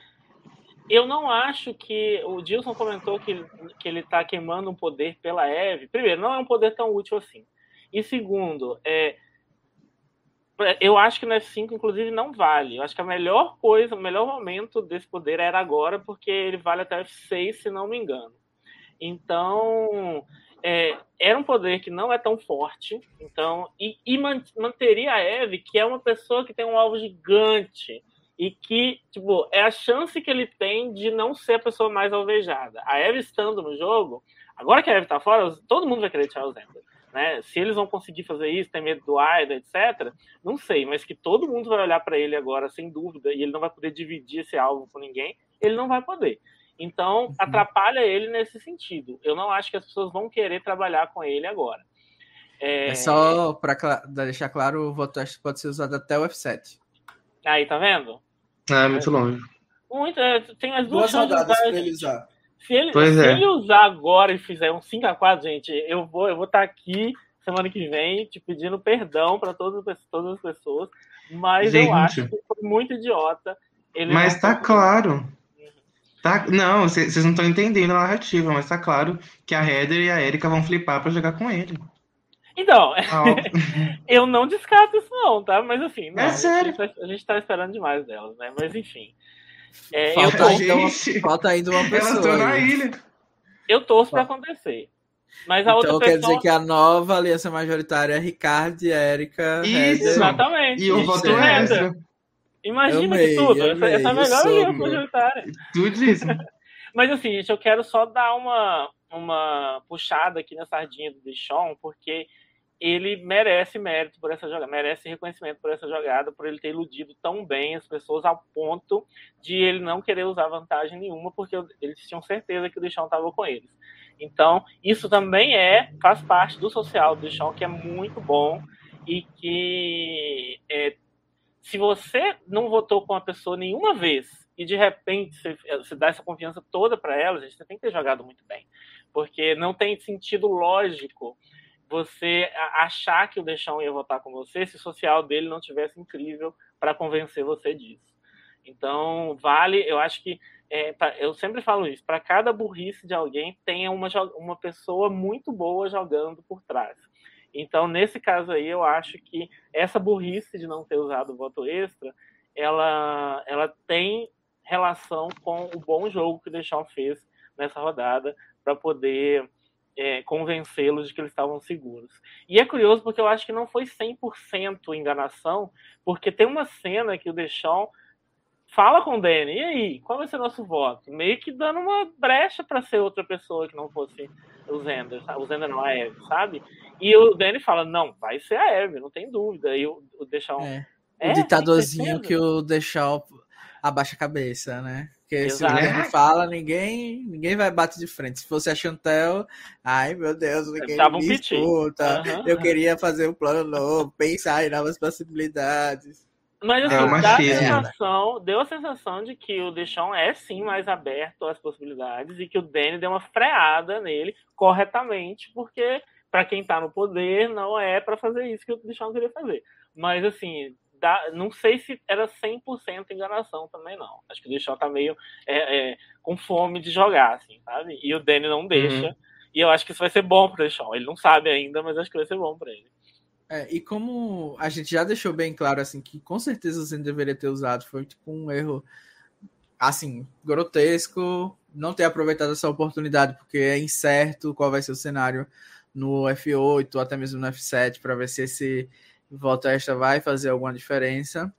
eu não acho que. O Dilson comentou que, que ele está queimando um poder pela Eve. Primeiro, não é um poder tão útil assim. E segundo, é, eu acho que no F5, inclusive, não vale. Eu acho que a melhor coisa, o melhor momento desse poder era agora, porque ele vale até F6, se não me engano. Então, é, era um poder que não é tão forte, então e, e manteria a Eve, que é uma pessoa que tem um alvo gigante e que tipo é a chance que ele tem de não ser a pessoa mais alvejada. A Eve estando no jogo, agora que a Eve tá fora, todo mundo vai querer tirar o Zender. Né? Se eles vão conseguir fazer isso, tem medo do Aida, etc., não sei, mas que todo mundo vai olhar para ele agora, sem dúvida, e ele não vai poder dividir esse alvo com ninguém, ele não vai poder. Então, uhum. atrapalha ele nesse sentido. Eu não acho que as pessoas vão querer trabalhar com ele agora. É, é só para deixar claro, o voto pode ser usado até o F7. Aí, tá vendo? É, muito longe. Muito, é, tem as duas, duas rodadas para ele usar. Se ele, se é. ele usar agora e fizer um 5x4, gente, eu vou eu vou estar tá aqui semana que vem te pedindo perdão para todas, todas as pessoas, mas gente. eu acho que foi muito idiota. mas tá claro. Tá, não, vocês não estão entendendo a narrativa, mas tá claro que a Heather e a Erika vão flipar para jogar com ele. Então, eu não descarto isso não, tá? Mas enfim, não, é sério. A gente, tá, a gente tá esperando demais delas, né? Mas enfim. É, falta, eu tô... gente... falta ainda uma pessoa. Elas estão na ilha. Eu torço para acontecer. Mas a então, outra quer dizer que a nova aliança majoritária é Ricardo e Érica. Isso, exatamente. E o voto extra. Imagina amei, que tudo. Amei, essa, é a melhor aliança majoritária. Tudo isso. Mas assim, gente, eu quero só dar uma, uma puxada aqui na sardinha do Bichon, porque ele merece mérito por essa jogada, merece reconhecimento por essa jogada, por ele ter iludido tão bem as pessoas ao ponto de ele não querer usar vantagem nenhuma, porque eles tinham certeza que o Deixão estava com eles. Então, isso também é faz parte do social do chão, que é muito bom e que é, se você não votou com a pessoa nenhuma vez e de repente você, você dá essa confiança toda para ela, gente, você tem que ter jogado muito bem, porque não tem sentido lógico você achar que o Deixão ia votar com você se o social dele não tivesse incrível para convencer você disso. Então, vale, eu acho que é, eu sempre falo isso, para cada burrice de alguém, tenha uma, uma pessoa muito boa jogando por trás. Então, nesse caso aí, eu acho que essa burrice de não ter usado o voto extra, ela, ela tem relação com o bom jogo que o Deschamps fez nessa rodada para poder é, convencê-los de que eles estavam seguros. E é curioso porque eu acho que não foi 100% enganação, porque tem uma cena que o Deschamps fala com o Danny, e aí, qual vai ser o nosso voto? Meio que dando uma brecha para ser outra pessoa que não fosse o Zender, o Zender não, a Eve, sabe? E o Danny fala, não, vai ser a Eve, não tem dúvida. E o, o Deschamps... É. é o ditadorzinho que o Deschamps abaixa a cabeça, né? Porque Exato. se o Danny fala, ninguém, ninguém vai bater de frente. Se fosse a Chantel, ai meu Deus, ninguém Tava me escuta. Uhum. Eu queria fazer um plano novo, pensar em novas possibilidades. Mas assim, é dá a sensação, deu a sensação de que o Deschamps é sim mais aberto às possibilidades e que o Danny deu uma freada nele corretamente, porque para quem está no poder não é para fazer isso que o Deschamps queria fazer. Mas assim, dá, não sei se era 100% enganação também não. Acho que o Deschamps tá meio é, é, com fome de jogar, assim, sabe? E o Danny não deixa. Uhum. E eu acho que isso vai ser bom pro Deschamps. Ele não sabe ainda, mas acho que vai ser bom para ele. É, e como a gente já deixou bem claro, assim, que com certeza o Zen deveria ter usado, foi tipo um erro, assim, grotesco, não ter aproveitado essa oportunidade, porque é incerto qual vai ser o cenário no F8 ou até mesmo no F7, para ver se esse voto extra vai fazer alguma diferença.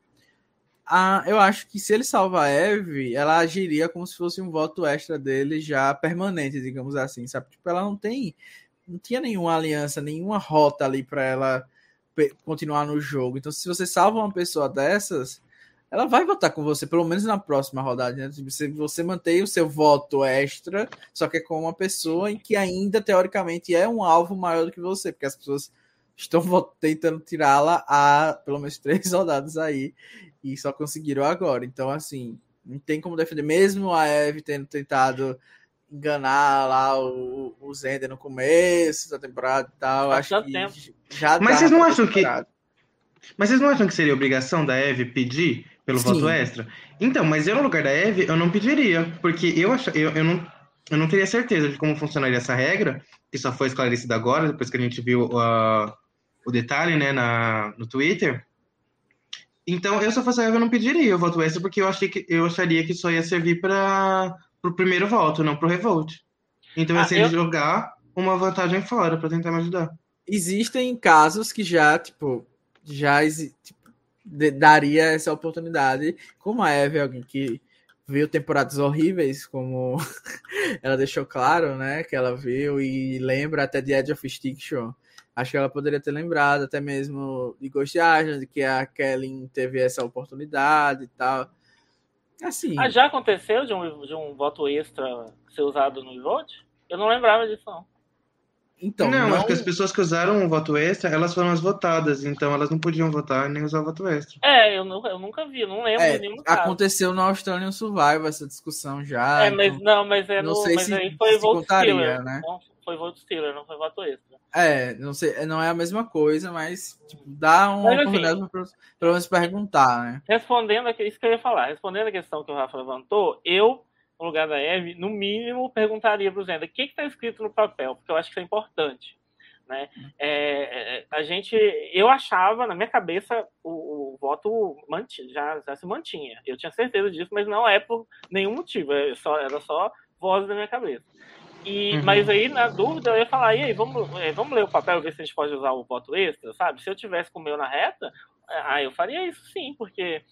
Ah, eu acho que se ele salva a Eve, ela agiria como se fosse um voto extra dele já permanente, digamos assim, sabe? Tipo, ela não tem, não tinha nenhuma aliança, nenhuma rota ali para ela continuar no jogo. Então, se você salva uma pessoa dessas, ela vai votar com você, pelo menos na próxima rodada. Né? Você, você mantém o seu voto extra, só que é com uma pessoa em que ainda, teoricamente, é um alvo maior do que você, porque as pessoas estão tentando tirá-la há pelo menos três rodadas aí e só conseguiram agora. Então, assim, não tem como defender, mesmo a Eve tendo tentado enganar lá o, o Zender no começo da temporada e tal. Acho que tempo. já Mas vocês não acham que. Mas vocês não acham que seria obrigação da Eve pedir pelo Sim. voto extra? Então, mas eu no lugar da Eve, eu não pediria, porque eu, ach... eu, eu, não, eu não teria certeza de como funcionaria essa regra, que só foi esclarecida agora, depois que a gente viu uh, o detalhe né, na, no Twitter. Então, eu se eu fosse a eu não pediria o voto extra, porque eu, achei que, eu acharia que só ia servir para pro primeiro voto, não pro revolt. Então vai ah, ser eu... jogar uma vantagem fora para tentar me ajudar. Existem casos que já, tipo, já tipo, daria essa oportunidade, como a Eve, alguém que viu temporadas horríveis, como ela deixou claro, né, que ela viu e lembra até de Edge of Extinction. Acho que ela poderia ter lembrado até mesmo de Ghost Agent, que a Kelly teve essa oportunidade e tal. Assim. Ah, já aconteceu de um, de um voto extra ser usado no vote? Eu não lembrava disso, não. Então, não, não, acho que as pessoas que usaram o voto extra, elas foram as votadas, então elas não podiam votar nem usar o voto extra. É, eu nunca, eu nunca vi, não lembro é, nenhum caso. Aconteceu no Australian Survival essa discussão já. É, então, mas não, mas é no, não sei mas se, aí foi voto Steeler, né? Não, foi voto Steeler, não foi voto extra. É, não sei, não é a mesma coisa, mas tipo, dá uma mas, assim, oportunidade para pelo menos perguntar, né? Respondendo a isso que eu ia falar, respondendo a questão que o Rafa levantou, eu no lugar da Eve, no mínimo, perguntaria para o Zenda o que está escrito no papel, porque eu acho que isso é importante. Né? É, é, a gente, eu achava, na minha cabeça, o, o voto manti, já, já, se mantinha. Eu tinha certeza disso, mas não é por nenhum motivo, é só, era só voz da minha cabeça. E, uhum. Mas aí, na dúvida, eu ia falar, e aí, vamos, é, vamos ler o papel ver se a gente pode usar o voto extra, sabe? Se eu tivesse com o meu na reta, aí eu faria isso sim, porque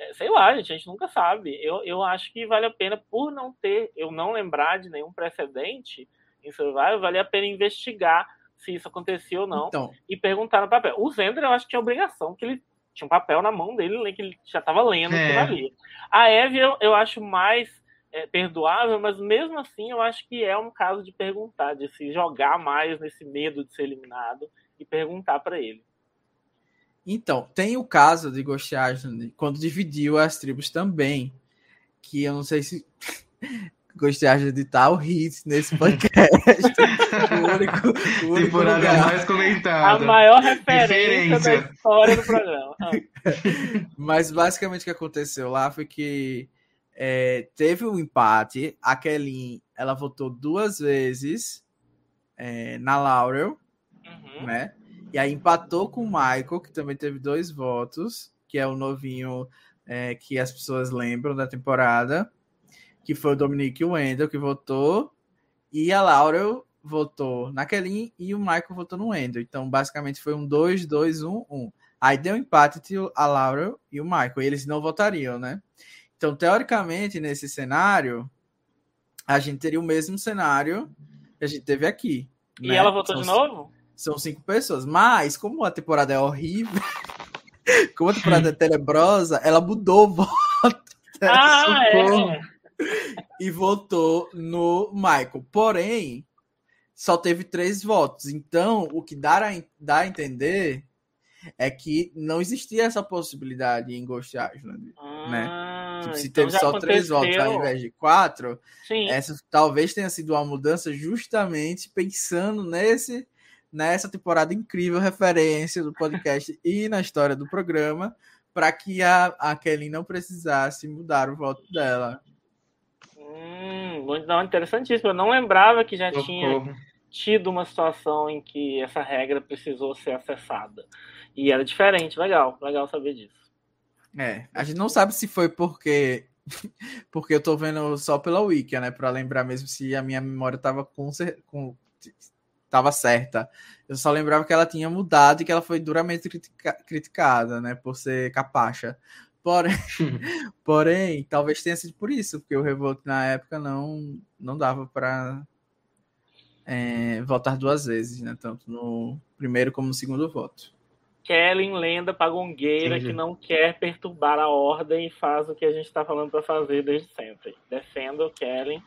é, sei lá, gente, a gente nunca sabe. Eu, eu acho que vale a pena, por não ter, eu não lembrar de nenhum precedente em Survival, vale a pena investigar se isso acontecia ou não então. e perguntar no papel. O Zender, eu acho que tinha obrigação, que ele tinha um papel na mão dele, que ele já estava lendo é. que valia. A Eve, eu, eu acho mais é, perdoável, mas mesmo assim eu acho que é um caso de perguntar, de se jogar mais nesse medo de ser eliminado e perguntar para ele. Então, tem o caso de Ghost Island, quando dividiu as tribos também, que eu não sei se Ghost Island tá o hit nesse podcast. o único, o único lugar. mais comentada. A maior referência da história do programa. Ah. Mas basicamente o que aconteceu lá foi que é, teve um empate. A Kelly, ela votou duas vezes é, na Laurel, uhum. né? E aí empatou com o Michael, que também teve dois votos, que é o novinho é, que as pessoas lembram da temporada, que foi o Dominique Wendell que votou, e a Laurel votou na Kelly e o Michael votou no Wendell. Então, basicamente, foi um 2, 2, 1, 1. Aí deu um empate entre a Laurel e o Michael, e eles não votariam, né? Então, teoricamente, nesse cenário, a gente teria o mesmo cenário que a gente teve aqui. E né? ela votou São... de novo? são cinco pessoas. Mas, como a temporada é horrível, como a temporada é tenebrosa, ela mudou o voto. Ah, é. E votou no Michael. Porém, só teve três votos. Então, o que dá a, dá a entender é que não existia essa possibilidade em Ghost Island, né? ah, né? Tipo, se então teve só aconteceu. três votos ao invés de quatro, Sim. essa talvez tenha sido uma mudança justamente pensando nesse nessa temporada incrível, referência do podcast e na história do programa, para que a, a Kelly não precisasse mudar o voto dela. Hum, não, interessantíssimo. Eu não lembrava que já tinha tido uma situação em que essa regra precisou ser acessada. E era diferente, legal, legal saber disso. É, a gente não sabe se foi porque porque eu tô vendo só pela Wiki, né, para lembrar mesmo se a minha memória tava com, com estava certa. Eu só lembrava que ela tinha mudado e que ela foi duramente critica criticada, né, por ser capacha. Porém, porém, talvez tenha sido por isso, porque o Revolt na época não, não dava para é, votar duas vezes, né, tanto no primeiro como no segundo voto. Kellen, lenda pagongueira Entendi. que não quer perturbar a ordem e faz o que a gente está falando para fazer desde sempre. Defendo o Kellen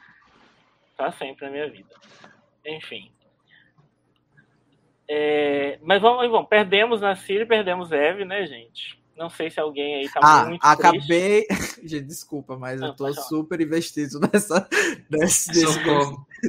para sempre na minha vida. Enfim, é, mas vamos, vamos, perdemos na Siri, perdemos Eve, né, gente? Não sei se alguém aí tá ah, muito acabei. Gente, desculpa, mas Não, eu tô super investido nessa. Nesse, desse,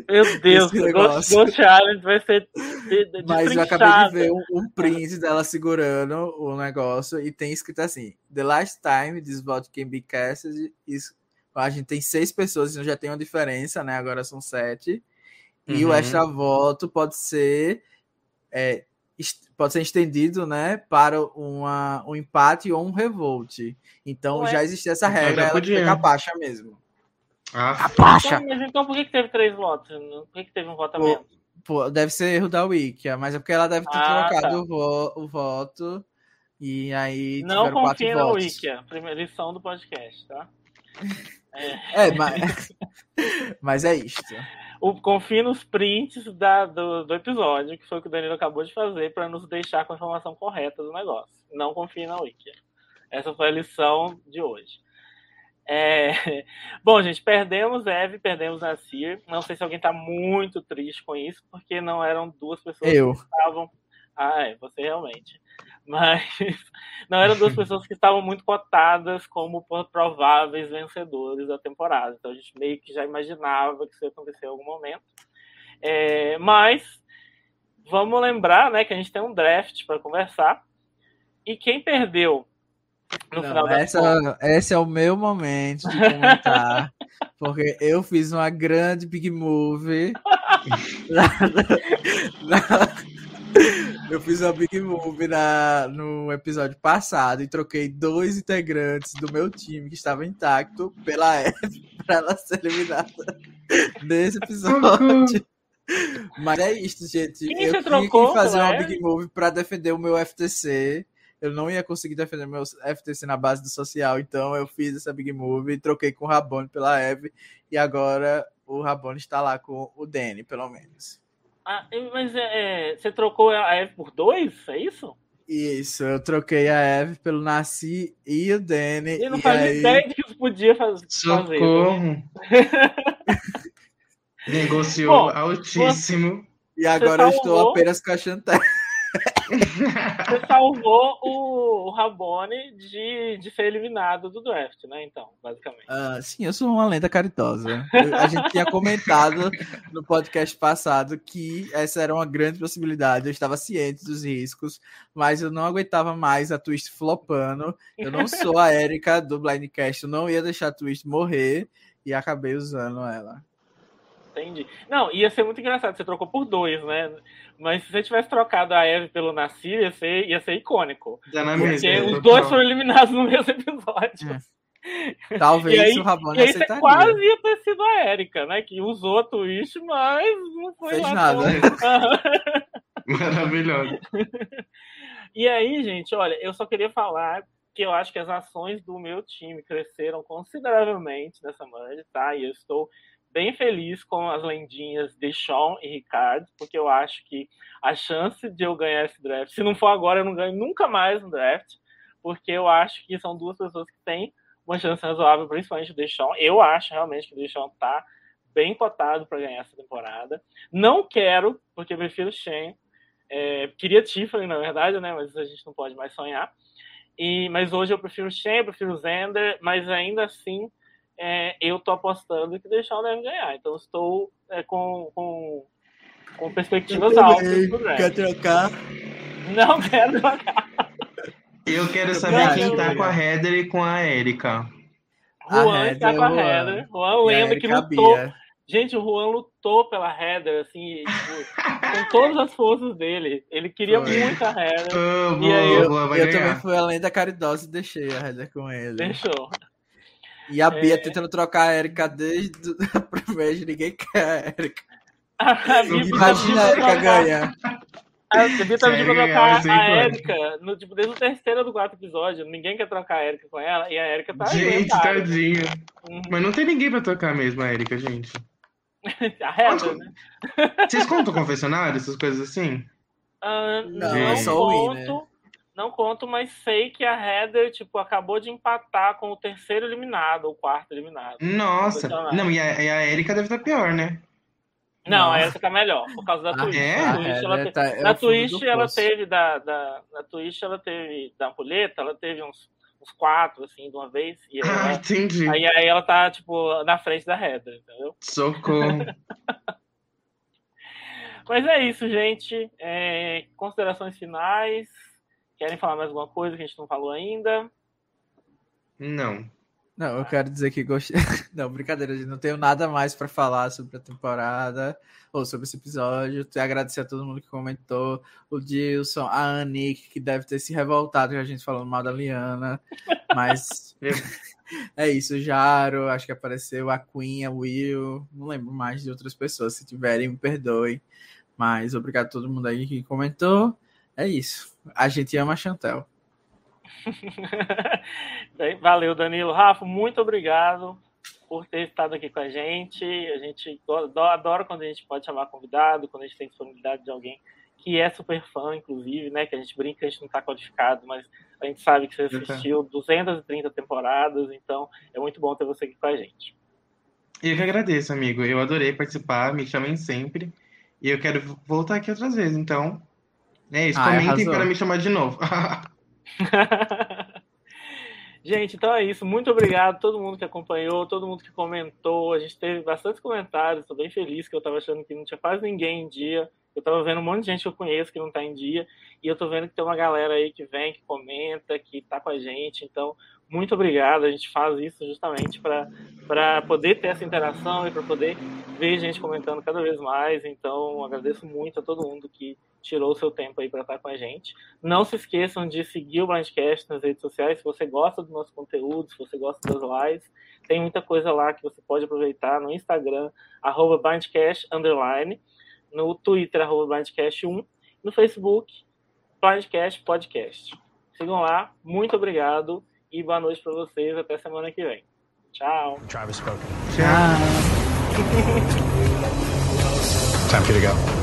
Meu Deus, Ghost, Ghost Island vai ser. De, de, mas eu acabei de ver um, um print dela segurando o negócio e tem escrito assim: The last time this vote can be casted is. A gente tem seis pessoas, então já tem uma diferença, né? Agora são sete. E uhum. o extra voto pode ser é, pode ser estendido né, para uma, um empate ou um revolt. Então Ué? já existe essa então, regra, então, ela capacha mesmo. Ah, capacha! Então, mas então por que, que teve três votos? Por que, que teve um voto a menos? Pô, deve ser erro da Wikia, mas é porque ela deve ter ah, trocado tá. o, vo o, voto e aí Não confia na Wikia, primeira lição do podcast, tá? É, é mas, mas é isto o, confie nos prints da, do, do episódio, que foi o que o Danilo acabou de fazer, para nos deixar com a informação correta do negócio. Não confie na Wiki. Essa foi a lição de hoje. É... Bom, gente, perdemos Eve, perdemos Nasir. Não sei se alguém está muito triste com isso, porque não eram duas pessoas Eu. que estavam. Ah, é, você realmente mas não eram duas pessoas que estavam muito cotadas como prováveis vencedores da temporada. Então a gente meio que já imaginava que isso ia acontecer em algum momento. É, mas vamos lembrar né, que a gente tem um draft para conversar. E quem perdeu no não, final essa. Esse é o meu momento de comentar. porque eu fiz uma grande big movie. na, na, eu fiz uma big move na, no episódio passado e troquei dois integrantes do meu time que estava intacto pela F para ela ser eliminada nesse episódio. Mas é isso, gente. Quem eu tinha que fazer uma big move para defender o meu FTC. Eu não ia conseguir defender meu FTC na base do social, então eu fiz essa big move, troquei com o Rabone pela Eve e agora o Rabone está lá com o Danny, pelo menos. Ah, mas é, é, você trocou a Eve por dois? É isso? Isso, eu troquei a Eve pelo Nasci e o Danny. Eu não fazia aí... ideia de que isso podia fazer. Socorro! Negociou Bom, altíssimo. E agora eu estou apenas com a Chantel. Você salvou o, o Rabone de, de ser eliminado do draft, né? Então, basicamente. Uh, sim, eu sou uma lenda caritosa. a gente tinha comentado no podcast passado que essa era uma grande possibilidade. Eu estava ciente dos riscos, mas eu não aguentava mais a Twist flopando. Eu não sou a Erika do Blindcast, eu não ia deixar a Twist morrer e acabei usando ela. Entendi. Não, ia ser muito engraçado. Você trocou por dois, né? Mas se você tivesse trocado a Eve pelo Nasir, ia ser, ia ser icônico. Já na porque mesma, os dois foram eliminados no mesmo episódio. É. Talvez aí, o Rabone e aí aceitaria. quase ia ter sido a Erika, né? Que usou a Twitch, mas não foi Fez lá nada. Maravilhoso. E aí, gente, olha, eu só queria falar que eu acho que as ações do meu time cresceram consideravelmente nessa manhã, tá? E eu estou bem feliz com as lendinhas de Sean e Ricardo, porque eu acho que a chance de eu ganhar esse draft, se não for agora, eu não ganho nunca mais no draft, porque eu acho que são duas pessoas que têm uma chance razoável, principalmente o Deshaun. Eu acho realmente que o Deshaun tá bem cotado para ganhar essa temporada. Não quero, porque eu prefiro Shane. É, queria Tiffany, na verdade, né? Mas a gente não pode mais sonhar. E, mas hoje eu prefiro Shane, eu prefiro Zender, mas ainda assim é, eu tô apostando que deixar o deve ganhar. Então estou é, com, com, com perspectivas altas. Quer trocar? Não quero trocar. Eu quero saber não, quem tá com a Heather e com a Erika. Juan está com a Heather. Juan lembra que lutou. Bia. Gente, o Juan lutou pela Heather, assim, tipo, com todas as forças dele. Ele queria Foi. muito a Heather. Oh, e aí, eu, eu também fui além da caridosa e deixei a Heather com ele. Deixou. E a Bia é... tentando trocar a Erika desde o primeiro, ninguém quer a Erika. Imagina a Erika ganhar. A Bia tá pedindo pra trocar a Erika no, tipo, desde o terceiro do quarto episódio. Ninguém quer trocar a Erika com ela e a Erika tá Gente, tadinha. Uhum. Mas não tem ninguém pra trocar mesmo a Erika, gente. a Heather, né? Vocês contam confessionário, essas coisas assim? Uh, não, não só o Wii, né? Não conto, mas sei que a Heather, tipo, acabou de empatar com o terceiro eliminado, o quarto eliminado. Nossa! Não, e a, e a Erika deve estar pior, né? Não, a Erika tá melhor, por causa da ah, Twitch. É? Na Twitch, ela, tá, é na Twitch ela teve da, da. Na Twitch ela teve da ampulheta, ela teve uns, uns quatro, assim, de uma vez. E ah, ela, ah, entendi. Aí, aí ela tá, tipo, na frente da Heather, entendeu? Socorro. Mas é isso, gente. É, considerações finais. Querem falar mais alguma coisa que a gente não falou ainda? Não. Não, eu quero dizer que gostei. Não, brincadeira, não tenho nada mais para falar sobre a temporada ou sobre esse episódio. Te agradecer a todo mundo que comentou, o Dilson, a Anik, que deve ter se revoltado que a gente falando mal da Liana, mas é isso, Jaro, acho que apareceu a Queen, a Will, não lembro mais de outras pessoas, se tiverem, me perdoem. Mas obrigado a todo mundo aí que comentou. É isso. A gente ama a Chantel. Valeu, Danilo. Rafa, muito obrigado por ter estado aqui com a gente. A gente adora quando a gente pode chamar convidado, quando a gente tem disponibilidade de alguém que é super fã, inclusive, né? Que a gente brinca, a gente não está qualificado, mas a gente sabe que você assistiu 230 temporadas, então é muito bom ter você aqui com a gente. Eu que agradeço, amigo. Eu adorei participar, me chamem sempre. E eu quero voltar aqui outras vezes, então é isso, ah, comentem para me chamar de novo. Gente, então é isso. Muito obrigado a todo mundo que acompanhou, todo mundo que comentou. A gente teve bastante comentários. Estou bem feliz que eu estava achando que não tinha quase ninguém em dia. Eu estava vendo um monte de gente que eu conheço que não está em dia. E eu estou vendo que tem uma galera aí que vem, que comenta, que está com a gente. Então, muito obrigado. A gente faz isso justamente para poder ter essa interação e para poder ver gente comentando cada vez mais. Então, agradeço muito a todo mundo que tirou o seu tempo aí para estar com a gente. Não se esqueçam de seguir o Blindcast nas redes sociais. Se você gosta do nosso conteúdo, se você gosta das lives, tem muita coisa lá que você pode aproveitar no Instagram, arroba Blindcast, underline, no Twitter, arroba Blindcast1, no Facebook, Blindcast Podcast. Sigam lá. Muito obrigado e boa noite para vocês. Até semana que vem. Tchau. Travis. Tchau. Time for you to go.